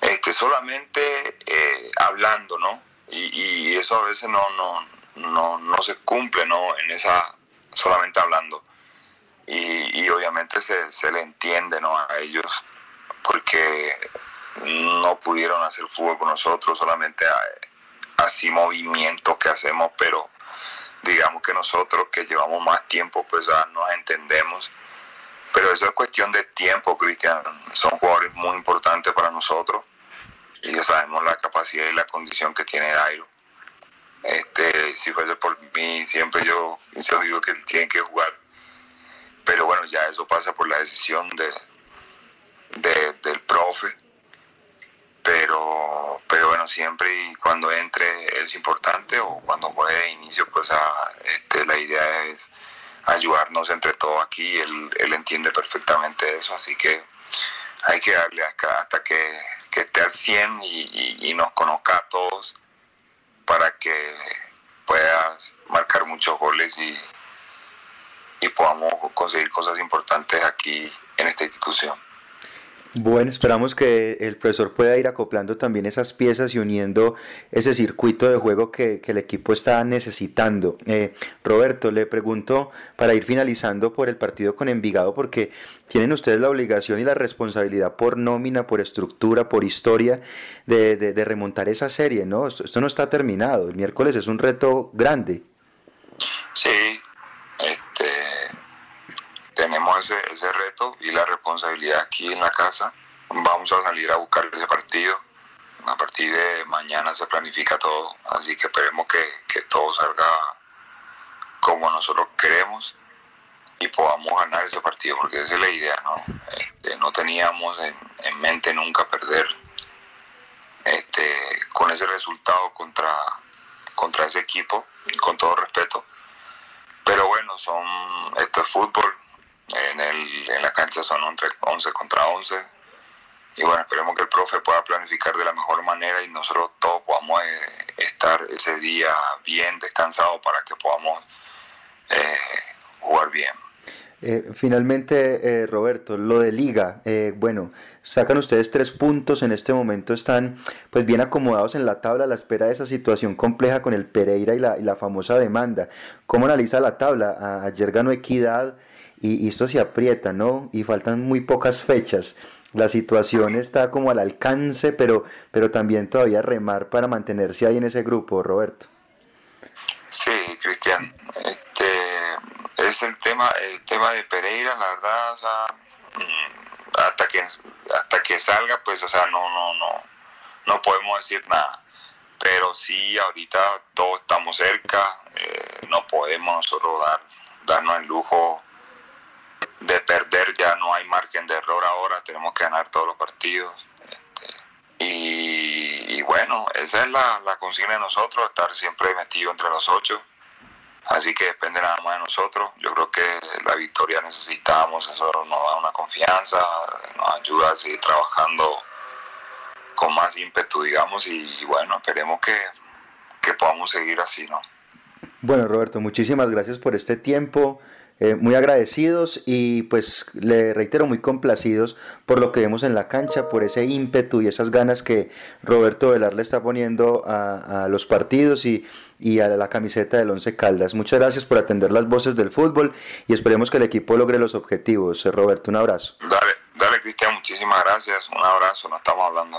este, solamente eh, hablando, ¿no? Y, eso a veces no, no, no, no se cumple, ¿no? En esa, solamente hablando. Y, obviamente se, se, le entiende, ¿no? A ellos, porque no pudieron hacer fútbol con nosotros, solamente así movimientos que hacemos, pero digamos que nosotros que llevamos más tiempo, pues nos entendemos. Pero eso es cuestión de tiempo, Cristian. Son jugadores muy importantes para nosotros y ya sabemos la capacidad y la condición que tiene Dairo. Este, si fuese por mí, siempre yo, yo digo que él tiene que jugar. Pero bueno, ya eso pasa por la decisión de, del profe. Pero, pero bueno, siempre y cuando entre es importante o cuando juegue de inicio, pues este, la idea es ayudarnos entre todos aquí. Él, él entiende perfectamente eso, así que hay que darle acá hasta que que esté al 100 y, nos conozca a todos para que puedas marcar muchos goles y, y podamos conseguir cosas importantes aquí en esta institución. Bueno, esperamos que el profesor pueda ir acoplando también esas piezas y uniendo ese circuito de juego que, el equipo está necesitando. Eh, Roberto, le pregunto para ir finalizando por el partido con Envigado, porque tienen ustedes la obligación y la responsabilidad por nómina, por estructura, por historia, de, remontar esa serie, ¿no? Esto, no está terminado. El miércoles es un reto grande. Sí, ese reto y la responsabilidad aquí en la casa. Vamos a salir a buscar ese partido. A partir de mañana se planifica todo, así que esperemos que, que todo salga como nosotros queremos y podamos ganar ese partido, porque esa es la idea, ¿no? Este, no teníamos en, en, mente nunca perder este, con ese resultado contra, contra ese equipo, con todo respeto. Pero bueno, son, esto es fútbol, en, el, en la cancha son 11 contra 11. Y bueno, esperemos que el profe pueda planificar de la mejor manera y nosotros todos podamos eh, estar ese día bien descansados para que podamos eh, jugar bien. Eh, finalmente, eh, Roberto, lo de liga, eh, bueno, sacan ustedes tres puntos, en este momento están pues bien acomodados en la tabla a la espera de esa situación compleja con el Pereira y la, y la famosa demanda. ¿Cómo analiza la tabla? ayer ganó Equidad y, esto se aprieta, ¿no? Y faltan muy pocas fechas. La situación está como al alcance, pero, pero también todavía remar para mantenerse ahí en ese grupo, Roberto. Sí, Cristian. Este, es el tema, el tema de Pereira, la verdad, o sea, mm, hasta que hasta que salga, pues, o sea, no, no, no, no podemos decir nada. Pero sí, ahorita todos estamos cerca, eh, no podemos nosotros dar, darnos el lujo de perder, ya no hay margen de error ahora, tenemos que ganar todos los partidos. Este, y, bueno, esa es la, la consigna de nosotros, estar siempre metido entre los ocho Así que depende nada más de nosotros. Yo creo que la victoria necesitamos, eso nos da una confianza, nos ayuda a seguir trabajando con más ímpetu, digamos, y bueno, esperemos que, que podamos seguir así, ¿no? Bueno, Roberto, muchísimas gracias por este tiempo. Eh, muy agradecidos y pues le reitero muy complacidos por lo que vemos en la cancha, por ese ímpetu y esas ganas que Roberto Velar le está poniendo a, los partidos y, y, a la camiseta del Once Caldas. Muchas gracias por atender las voces del fútbol y esperemos que el equipo logre los objetivos. Roberto, un abrazo. Dale, dale Cristian, muchísimas gracias, un abrazo, nos estamos hablando.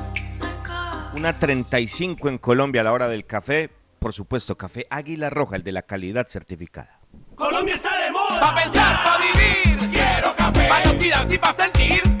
Una 35 en Colombia a la hora del café. Por supuesto, café Águila Roja, el de la calidad certificada. Colombia está de moda. Pa' pensar, pa' vivir. Quiero café. Pa' y pa' sentir.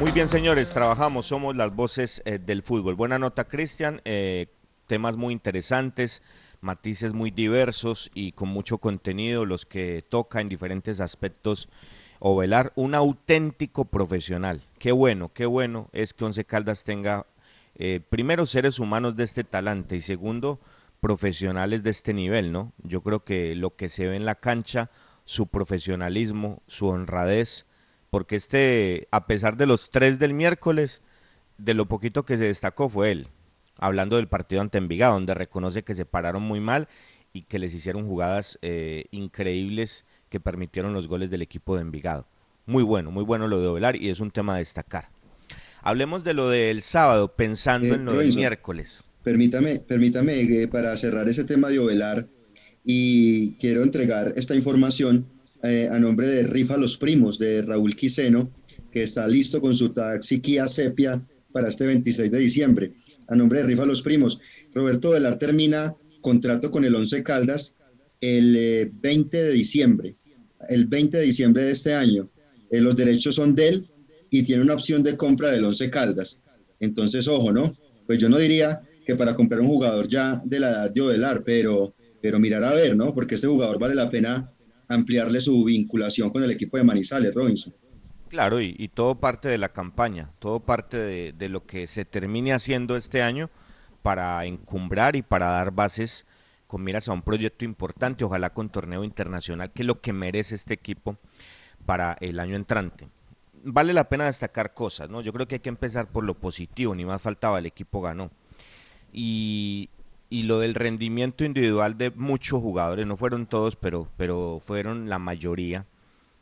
Muy bien, señores, trabajamos, somos las voces eh, del fútbol. Buena nota, Cristian. Eh, temas muy interesantes, matices muy diversos y con mucho contenido, los que toca en diferentes aspectos Ovelar, un auténtico profesional. Qué bueno, qué bueno es que Once Caldas tenga, eh, primero, seres humanos de este talante y segundo, profesionales de este nivel, ¿no? Yo creo que lo que se ve en la cancha, su profesionalismo, su honradez, porque este, a pesar de los tres del miércoles, de lo poquito que se destacó fue él, hablando del partido ante Envigado, donde reconoce que se pararon muy mal y que les hicieron jugadas eh, increíbles que permitieron los goles del equipo de Envigado. Muy bueno, muy bueno lo de Ovelar y es un tema a destacar. Hablemos de lo del sábado, pensando en lo del miércoles. Permítame, permítame eh, para cerrar ese tema de Ovelar y quiero entregar esta información eh, a nombre de Rifa Los Primos de Raúl Quiseno, que está listo con su taxi Kia Sepia para este 26 de diciembre. A nombre de Rifa Los Primos, Roberto Velar termina contrato con el Once Caldas el 20 eh, de diciembre, el 20 de diciembre de este año. Eh, los derechos son de él y tiene una opción de compra del Once Caldas. Entonces, ojo, ¿no? Pues yo no diría que para comprar un jugador ya de la edad de Ovelar, pero pero mirar a ver, ¿no? Porque este jugador vale la pena ampliarle su vinculación con el equipo de Manizales, Robinson. Claro, y, todo parte de la campaña, todo parte de, lo que se termine haciendo este año para encumbrar y para dar bases con miras a un proyecto importante, ojalá con torneo internacional, que es lo que merece este equipo para el año entrante. Vale la pena destacar cosas, ¿no? Yo creo que hay que empezar por lo positivo, ni más faltaba, el equipo ganó. Y, y lo del rendimiento individual de muchos jugadores, no fueron todos, pero, pero fueron la mayoría,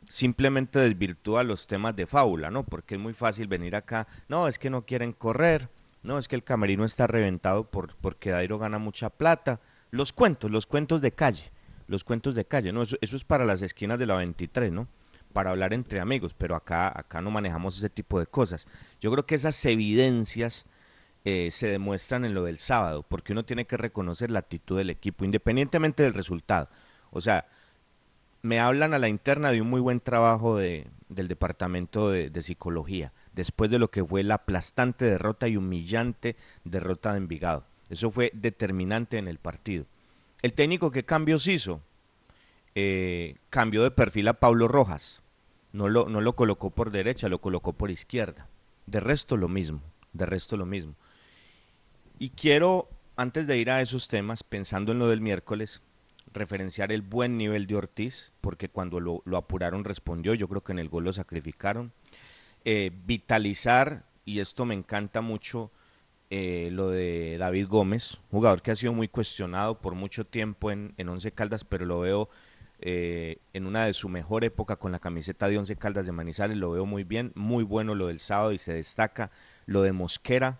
simplemente desvirtúa los temas de fábula, ¿no? Porque es muy fácil venir acá, no, es que no quieren correr, no, es que el camerino está reventado por, porque Dairo gana mucha plata. Los cuentos, los cuentos de calle, los cuentos de calle, ¿no? Eso, eso es para las esquinas de la 23, ¿no? Para hablar entre amigos, pero acá, acá no manejamos ese tipo de cosas. Yo creo que esas evidencias eh, se demuestran en lo del sábado, porque uno tiene que reconocer la actitud del equipo, independientemente del resultado. O sea, me hablan a la interna de un muy buen trabajo de, del departamento de, psicología, después de lo que fue la aplastante derrota y humillante derrota de Envigado. Eso fue determinante en el partido. El técnico que cambios hizo, eh, cambió de perfil a Pablo Rojas. No lo, no lo colocó por derecha, lo colocó por izquierda. De resto lo mismo, de resto lo mismo. Y quiero, antes de ir a esos temas, pensando en lo del miércoles, referenciar el buen nivel de Ortiz, porque cuando lo, apuraron respondió, yo creo que en el gol lo sacrificaron. Eh, vitalizar, y esto me encanta mucho, eh, lo de David Gómez, jugador que ha sido muy cuestionado por mucho tiempo en, en Once Caldas, pero lo veo eh, en una de su mejor época con la camiseta de Once Caldas de Manizales, lo veo muy bien, muy bueno lo del sábado y se destaca lo de Mosquera,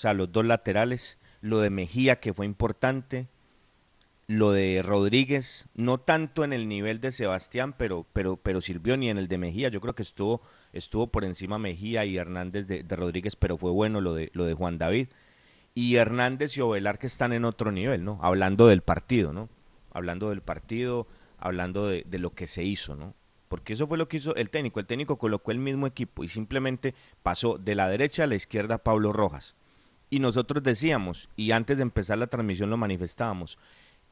sea, los dos laterales, lo de Mejía que fue importante, lo de Rodríguez, no tanto en el nivel de Sebastián, pero, pero, pero sirvió ni en el de Mejía. Yo creo que estuvo, estuvo por encima Mejía y Hernández de, Rodríguez, pero fue bueno lo de, lo de Juan David. Y Hernández y Ovelar que están en otro nivel, ¿no? Hablando del partido, ¿no? Hablando del partido, hablando de, de lo que se hizo, ¿no? Porque eso fue lo que hizo el técnico. El técnico colocó el mismo equipo y simplemente pasó de la derecha a la izquierda Pablo Rojas y nosotros decíamos, y antes de empezar la transmisión lo manifestábamos,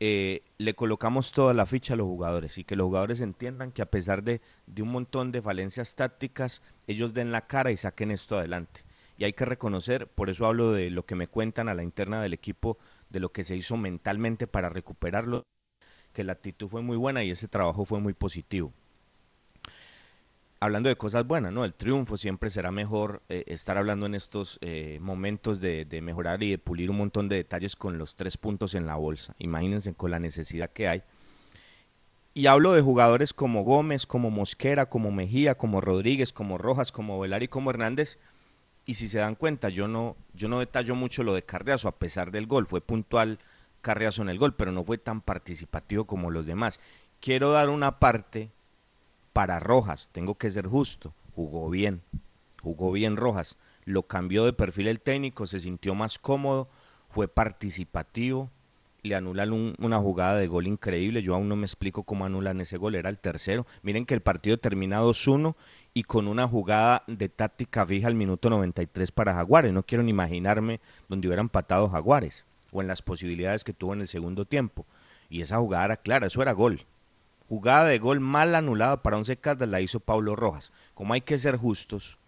eh, le colocamos toda la ficha a los jugadores y que los jugadores entiendan que a pesar de, de, un montón de falencias tácticas, ellos den la cara y saquen esto adelante. Y hay que reconocer, por eso hablo de lo que me cuentan a la interna del equipo, de lo que se hizo mentalmente para recuperarlo, que la actitud fue muy buena y ese trabajo fue muy positivo hablando de cosas buenas, ¿no? El triunfo siempre será mejor eh, estar hablando en estos eh, momentos de, mejorar y de pulir un montón de detalles con los tres puntos en la bolsa. Imagínense con la necesidad que hay. Y hablo de jugadores como Gómez, como Mosquera, como Mejía, como Rodríguez, como Rojas, como Velar y como Hernández. Y si se dan cuenta, yo no, yo no detallo mucho lo de Carriazo, a pesar del gol. Fue puntual Carriazo en el gol, pero no fue tan participativo como los demás. Quiero dar una parte para Rojas, tengo que ser justo, jugó bien, jugó bien Rojas, lo cambió de perfil el técnico, se sintió más cómodo, fue participativo, le anulan una jugada de gol increíble, yo aún no me explico cómo anulan ese gol, era el tercero, miren que el partido termina 2-1 y con una jugada de táctica fija al minuto 93 para Jaguares, no quiero ni imaginarme donde hubiera empatado Jaguares o en las posibilidades que tuvo en el segundo tiempo, y esa jugada era clara, eso era gol, Jugada de gol mal anulada para Once Caldas la hizo Pablo Rojas. Como hay que ser justos,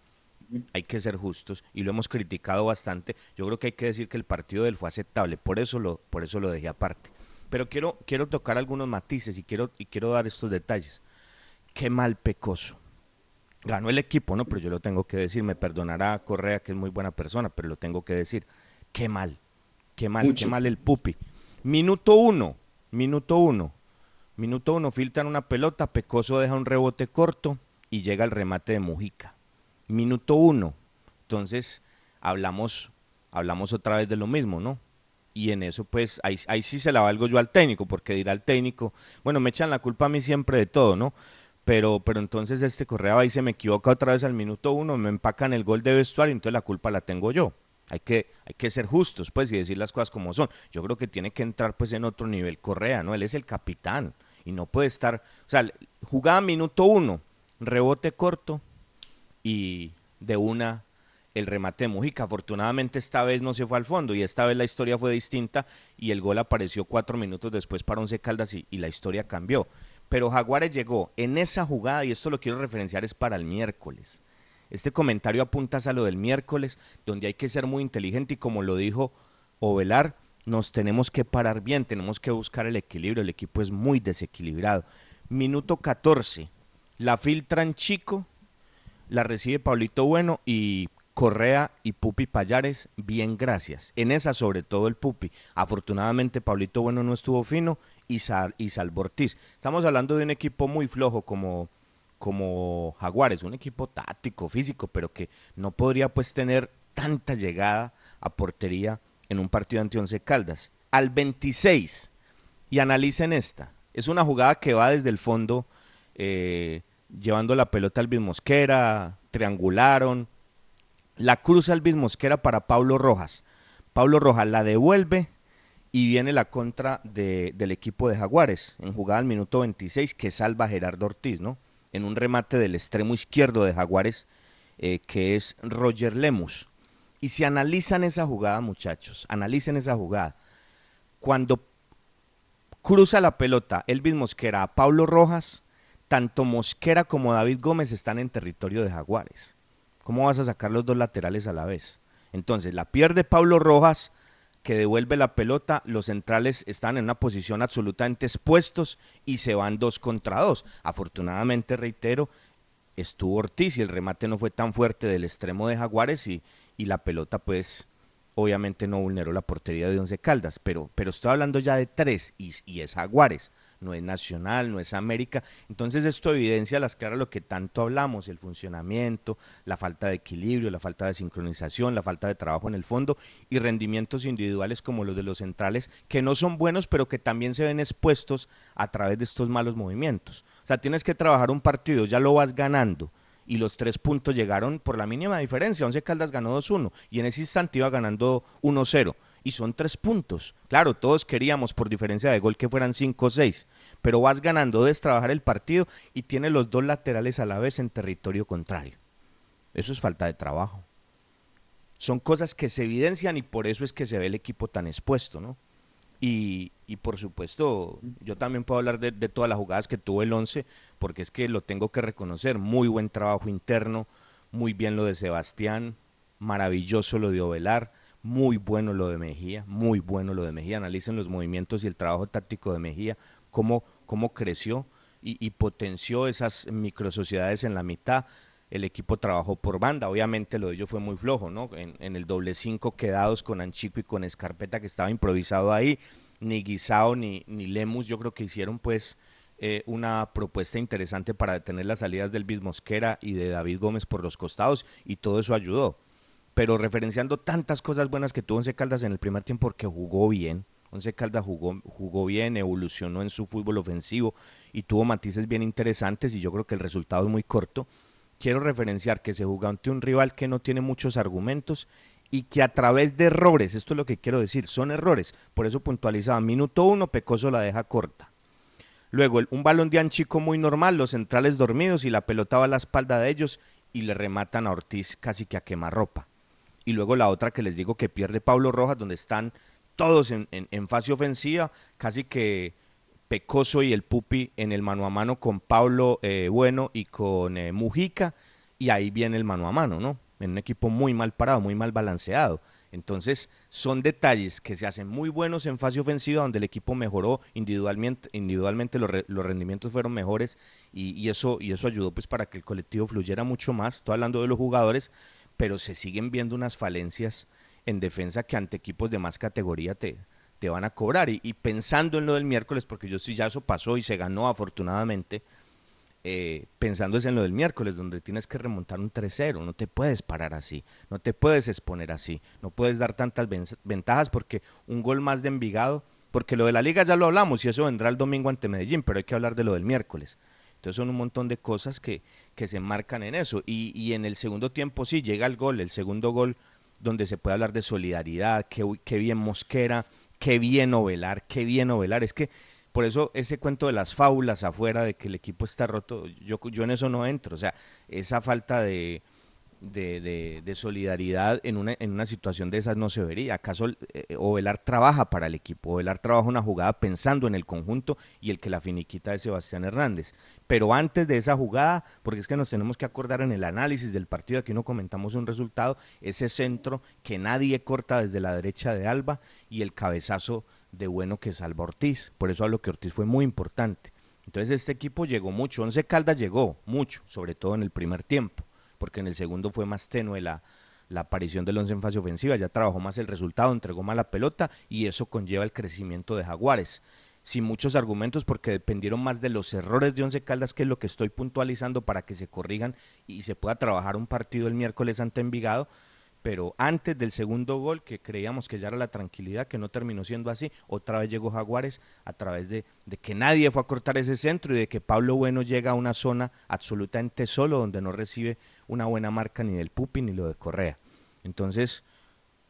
hay que ser justos y lo hemos criticado bastante. Yo creo que hay que decir que el partido del fue aceptable, por eso lo, por eso lo dejé aparte. Pero quiero, quiero tocar algunos matices y quiero, y quiero dar estos detalles. Qué mal pecoso. Ganó el equipo, ¿no? Pero yo lo tengo que decir. Me perdonará Correa, que es muy buena persona, pero lo tengo que decir. Qué mal. Qué mal, qué mal el pupi. Minuto uno. Minuto uno. Minuto uno, filtran una pelota, Pecoso deja un rebote corto y llega el remate de Mujica. Minuto uno. Entonces, hablamos, hablamos otra vez de lo mismo, ¿no? Y en eso, pues, ahí, ahí sí se la valgo yo al técnico, porque dirá el técnico, bueno, me echan la culpa a mí siempre de todo, ¿no? Pero, pero entonces este Correa ahí se me equivoca otra vez al minuto uno, me empacan el gol de vestuario, entonces la culpa la tengo yo. Hay que, hay que ser justos, pues, y decir las cosas como son. Yo creo que tiene que entrar, pues, en otro nivel Correa, ¿no? Él es el capitán y no puede estar, o sea, jugaba minuto uno, rebote corto y de una el remate de Mujica. Afortunadamente esta vez no se fue al fondo y esta vez la historia fue distinta y el gol apareció cuatro minutos después para Once Caldas y, y la historia cambió. Pero Jaguares llegó en esa jugada y esto lo quiero referenciar es para el miércoles. Este comentario apunta a lo del miércoles, donde hay que ser muy inteligente y como lo dijo Ovelar, nos tenemos que parar bien, tenemos que buscar el equilibrio, el equipo es muy desequilibrado. Minuto 14, la filtran Chico, la recibe Pablito Bueno y Correa y Pupi Payares, bien gracias. En esa sobre todo el Pupi. Afortunadamente Pablito Bueno no estuvo fino y, Sal, y Salvortiz. Estamos hablando de un equipo muy flojo como, como Jaguares, un equipo táctico, físico, pero que no podría pues tener tanta llegada a portería en un partido ante Once Caldas. Al 26, y analicen esta, es una jugada que va desde el fondo, eh, llevando la pelota al Mosquera, triangularon, la cruza al Mosquera para Pablo Rojas. Pablo Rojas la devuelve y viene la contra de, del equipo de Jaguares, en jugada al minuto 26 que salva Gerardo Ortiz, ¿no? En un remate del extremo izquierdo de Jaguares, eh, que es Roger Lemus. Y si analizan esa jugada, muchachos, analicen esa jugada. Cuando cruza la pelota Elvis Mosquera a Pablo Rojas, tanto Mosquera como David Gómez están en territorio de Jaguares. ¿Cómo vas a sacar los dos laterales a la vez? Entonces, la pierde Pablo Rojas, que devuelve la pelota, los centrales están en una posición absolutamente expuestos y se van dos contra dos. Afortunadamente, reitero, estuvo Ortiz y el remate no fue tan fuerte del extremo de Jaguares y, y la pelota pues obviamente no vulneró la portería de Once Caldas, pero, pero estoy hablando ya de tres y, es Jaguares no es nacional, no es América. Entonces esto evidencia las claras lo que tanto hablamos, el funcionamiento, la falta de equilibrio, la falta de sincronización, la falta de trabajo en el fondo y rendimientos individuales como los de los centrales que no son buenos pero que también se ven expuestos a través de estos malos movimientos. O sea, tienes que trabajar un partido, ya lo vas ganando y los tres puntos llegaron por la mínima diferencia. Once Caldas ganó 2-1 y en ese instante iba ganando 1-0 y son tres puntos. Claro, todos queríamos por diferencia de gol que fueran cinco o seis, pero vas ganando, debes trabajar el partido y tienes los dos laterales a la vez en territorio contrario. Eso es falta de trabajo. Son cosas que se evidencian y por eso es que se ve el equipo tan expuesto, ¿no? Y, y por supuesto, yo también puedo hablar de, todas las jugadas que tuvo el 11, porque es que lo tengo que reconocer. Muy buen trabajo interno, muy bien lo de Sebastián, maravilloso lo de Ovelar muy bueno lo de Mejía, muy bueno lo de Mejía. Analicen los movimientos y el trabajo táctico de Mejía, cómo, cómo creció y, potenció esas microsociedades en la mitad. El equipo trabajó por banda, obviamente lo de ellos fue muy flojo, ¿no? En, el doble cinco quedados con Anchico y con Escarpeta que estaba improvisado ahí, ni Guisao ni, ni Lemus yo creo que hicieron pues eh, una propuesta interesante para detener las salidas del Bismosquera y de David Gómez por los costados y todo eso ayudó pero referenciando tantas cosas buenas que tuvo Once Caldas en el primer tiempo porque jugó bien. Once Caldas jugó, jugó bien, evolucionó en su fútbol ofensivo y tuvo matices bien interesantes y yo creo que el resultado es muy corto. Quiero referenciar que se jugó ante un rival que no tiene muchos argumentos y que a través de errores, esto es lo que quiero decir, son errores, por eso puntualizaba, minuto uno, Pecoso la deja corta. Luego un balón de Anchico muy normal, los centrales dormidos y la pelota va a la espalda de ellos y le rematan a Ortiz casi que a quemarropa y luego la otra que les digo que pierde Pablo Rojas, donde están todos en, fase ofensiva, casi que Pecoso y el Pupi en el mano a mano con Pablo eh, Bueno y con eh, Mujica, y ahí viene el mano a mano, ¿no? En un equipo muy mal parado, muy mal balanceado. Entonces, son detalles que se hacen muy buenos en fase ofensiva, donde el equipo mejoró individualmente, individualmente los, los rendimientos fueron mejores y, eso, y eso ayudó pues para que el colectivo fluyera mucho más. Estoy hablando de los jugadores, pero se siguen viendo unas falencias en defensa que ante equipos de más categoría te, te van a cobrar. Y, pensando en lo del miércoles, porque yo sí ya eso pasó y se ganó afortunadamente, eh, pensando en lo del miércoles, donde tienes que remontar un 3-0, no te puedes parar así, no te puedes exponer así, no puedes dar tantas ventajas porque un gol más de Envigado, porque lo de la liga ya lo hablamos y eso vendrá el domingo ante Medellín, pero hay que hablar de lo del miércoles. Entonces son un montón de cosas que, que se enmarcan en eso. Y, y, en el segundo tiempo sí llega el gol, el segundo gol donde se puede hablar de solidaridad, qué, qué bien Mosquera, qué bien Ovelar, qué bien Ovelar. Es que por eso ese cuento de las fábulas afuera, de que el equipo está roto, yo, yo en eso no entro. O sea, esa falta de, de, de- solidaridad en una, en una situación de esas no se vería. ¿Acaso eh, Ovelar trabaja para el equipo? Ovelar trabaja una jugada pensando en el conjunto y el que la finiquita es Sebastián Hernández. Pero antes de esa jugada, porque es que nos tenemos que acordar en el análisis del partido, aquí no comentamos un resultado, ese centro que nadie corta desde la derecha de Alba y el cabezazo de bueno que salva Ortiz. Por eso hablo que Ortiz fue muy importante. Entonces este equipo llegó mucho, Once Caldas llegó mucho, sobre todo en el primer tiempo, porque en el segundo fue más tenue la, la aparición del Once en fase ofensiva, ya trabajó más el resultado, entregó más la pelota y eso conlleva el crecimiento de Jaguares. Sin muchos argumentos porque dependieron más de los errores de Once Caldas, que es lo que estoy puntualizando para que se corrijan y se pueda trabajar un partido el miércoles ante Envigado, pero antes del segundo gol, que creíamos que ya era la tranquilidad, que no terminó siendo así, otra vez llegó Jaguares a través de, de que nadie fue a cortar ese centro y de que Pablo Bueno llega a una zona absolutamente solo donde no recibe una buena marca ni del Pupi ni lo de Correa. Entonces,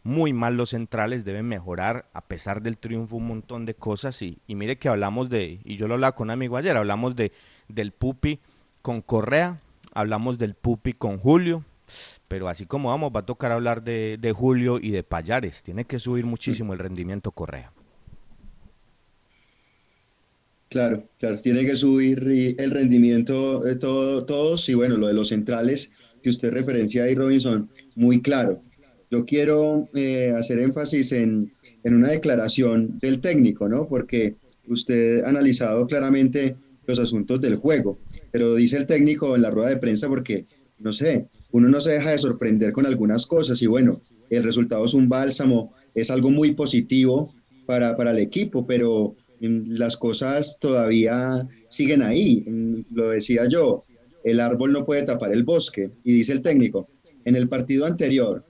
muy mal los centrales, deben mejorar a pesar del triunfo un montón de cosas y, y mire que hablamos de, y yo lo hablaba con un amigo ayer, hablamos de del Pupi con Correa, hablamos del Pupi con Julio, pero así como vamos, va a tocar hablar de, de Julio y de Payares. Tiene que subir muchísimo el rendimiento Correa. Claro, claro, tiene que subir el rendimiento de todo, todos y bueno, lo de los centrales que usted referencia ahí, Robinson, muy claro. Yo quiero eh, hacer énfasis en, en una declaración del técnico, ¿no? Porque usted ha analizado claramente los asuntos del juego, pero dice el técnico en la rueda de prensa porque, no sé, uno no se deja de sorprender con algunas cosas y bueno, el resultado es un bálsamo, es algo muy positivo para, para el equipo, pero las cosas todavía siguen ahí. Lo decía yo, el árbol no puede tapar el bosque. Y dice el técnico, en el partido anterior,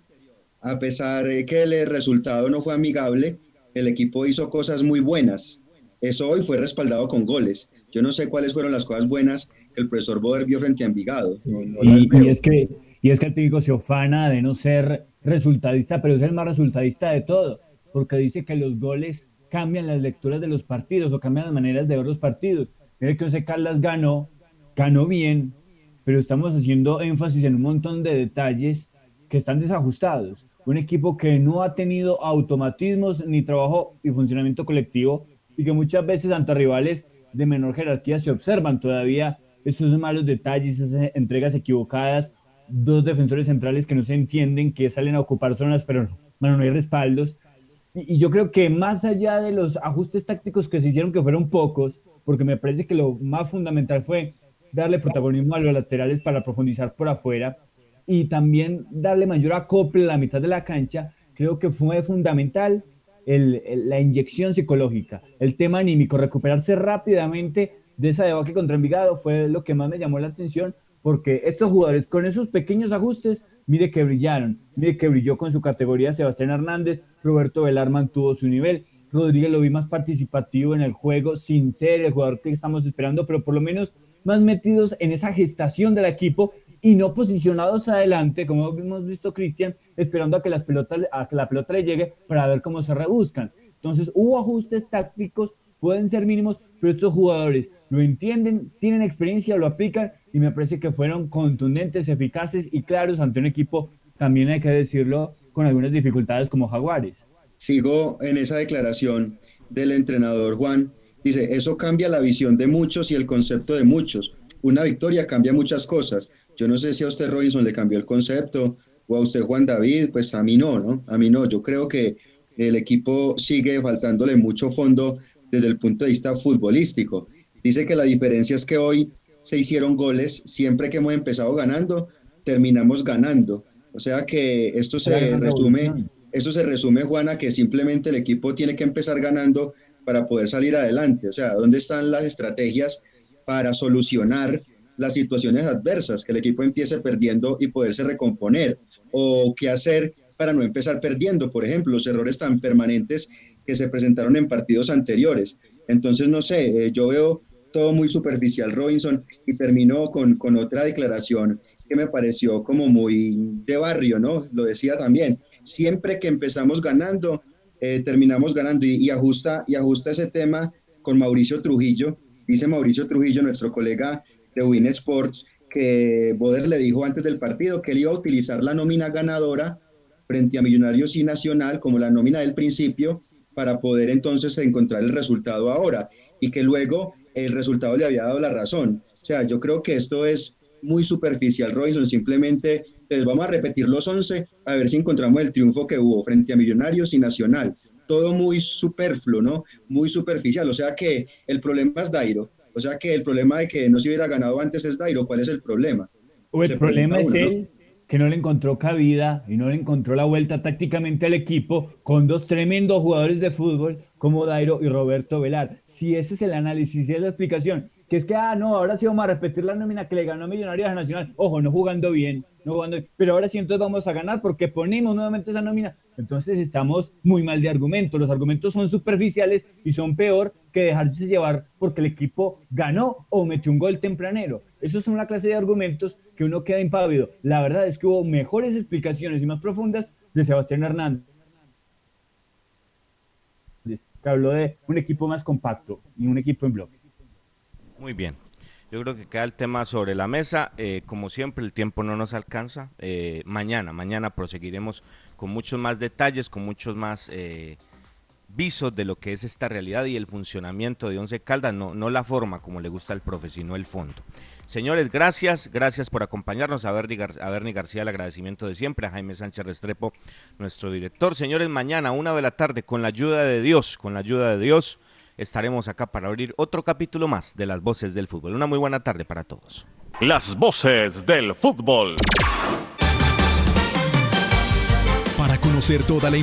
a pesar de que el resultado no fue amigable, el equipo hizo cosas muy buenas. Eso hoy fue respaldado con goles. Yo no sé cuáles fueron las cosas buenas que el profesor Boder vio frente a Envigado. No- no las Y, y es que, y es que el técnico se ofana de no ser resultadista, pero es el más resultadista de todo, porque dice que los goles cambian las lecturas de los partidos o cambian las maneras de ver los partidos. Mire que José Carlos ganó, ganó bien, pero estamos haciendo énfasis en un montón de detalles que están desajustados. Un equipo que no ha tenido automatismos ni trabajo y funcionamiento colectivo y que muchas veces ante rivales de menor jerarquía se observan todavía esos malos detalles, esas entregas equivocadas, dos defensores centrales que no se entienden, que salen a ocupar zonas, pero no, bueno, no hay respaldos. Y, yo creo que más allá de los ajustes tácticos que se hicieron, que fueron pocos, porque me parece que lo más fundamental fue darle protagonismo a los laterales para profundizar por afuera y también darle mayor acople a la mitad de la cancha, creo que fue fundamental la inyección psicológica, el tema anímico, recuperarse rápidamente de esa debacle contra Envigado fue lo que más me llamó la atención, porque estos jugadores con esos pequeños ajustes, mire que brillaron, mire que brilló con su categoría Sebastián Hernández, Roberto Velar mantuvo su nivel, Rodríguez lo vi más participativo en el juego, sin ser el jugador que estamos esperando, pero por lo menos más metidos en esa gestación del equipo y no posicionados adelante, como hemos visto Cristian, esperando a que, las pelotas, a que la pelota le llegue para ver cómo se rebuscan. Entonces hubo ajustes tácticos, pueden ser mínimos, pero estos jugadores lo entienden, tienen experiencia, lo aplican y me parece que fueron contundentes, eficaces y claros ante un equipo, también hay que decirlo, con algunas dificultades como Jaguares. Sigo en esa declaración del entrenador Juan. Dice, eso cambia la visión de muchos y el concepto de muchos. Una victoria cambia muchas cosas. Yo no sé si a usted, Robinson, le cambió el concepto o a usted, Juan David, pues a mí no, ¿no? A mí no. Yo creo que el equipo sigue faltándole mucho fondo desde el punto de vista futbolístico. Dice que la diferencia es que hoy se hicieron goles, siempre que hemos empezado ganando, terminamos ganando. O sea que esto se resume, eso se resume, Juana, que simplemente el equipo tiene que empezar ganando para poder salir adelante. O sea, ¿dónde están las estrategias para solucionar las situaciones adversas? Que el equipo empiece perdiendo y poderse recomponer. O qué hacer para no empezar perdiendo, por ejemplo, los errores tan permanentes que se presentaron en partidos anteriores. Entonces, no sé, eh, yo veo todo muy superficial, Robinson, y termino con, con otra declaración que me pareció como muy de barrio, ¿no? Lo decía también. Siempre que empezamos ganando, eh, terminamos ganando y, y ajusta, y ajusta ese tema con Mauricio Trujillo. Dice Mauricio Trujillo, nuestro colega de Win Sports, que Boder le dijo antes del partido que él iba a utilizar la nómina ganadora frente a Millonarios y Nacional como la nómina del principio para poder entonces encontrar el resultado ahora y que luego el resultado le había dado la razón. O sea, yo creo que esto es muy superficial, Robinson. Simplemente les vamos a repetir los 11 a ver si encontramos el triunfo que hubo frente a Millonarios y Nacional. Todo muy superfluo, ¿no? Muy superficial. O sea que el problema es Dairo. O sea que el problema de que no se hubiera ganado antes es Dairo. ¿Cuál es el problema? O el problema es él que no le encontró cabida y no le encontró la vuelta tácticamente al equipo con dos tremendos jugadores de fútbol como Dairo y Roberto Velar. Si ese es el análisis y es la explicación, que es que, ah, no, ahora sí vamos a repetir la nómina que le ganó Millonarios Nacional. Ojo, no jugando bien, no jugando pero ahora sí entonces vamos a ganar porque ponemos nuevamente esa nómina. Entonces estamos muy mal de argumentos. Los argumentos son superficiales y son peor que dejarse llevar porque el equipo ganó o metió un gol tempranero. Eso es una clase de argumentos que uno queda impávido. La verdad es que hubo mejores explicaciones y más profundas de Sebastián Hernández que habló de un equipo más compacto y un equipo en bloque. Muy bien. Yo creo que queda el tema sobre la mesa. Eh, como siempre, el tiempo no nos alcanza. Eh, mañana, mañana proseguiremos con muchos más detalles, con muchos más eh, visos de lo que es esta realidad y el funcionamiento de Once Caldas, no, no la forma como le gusta al profe, sino el fondo. Señores, gracias, gracias por acompañarnos. A Bernie, a Bernie García, el agradecimiento de siempre. A Jaime Sánchez Restrepo, nuestro director. Señores, mañana, una de la tarde, con la ayuda de Dios, con la ayuda de Dios estaremos acá para abrir otro capítulo más de Las Voces del Fútbol. Una muy buena tarde para todos. Las Voces del Fútbol. Para conocer toda la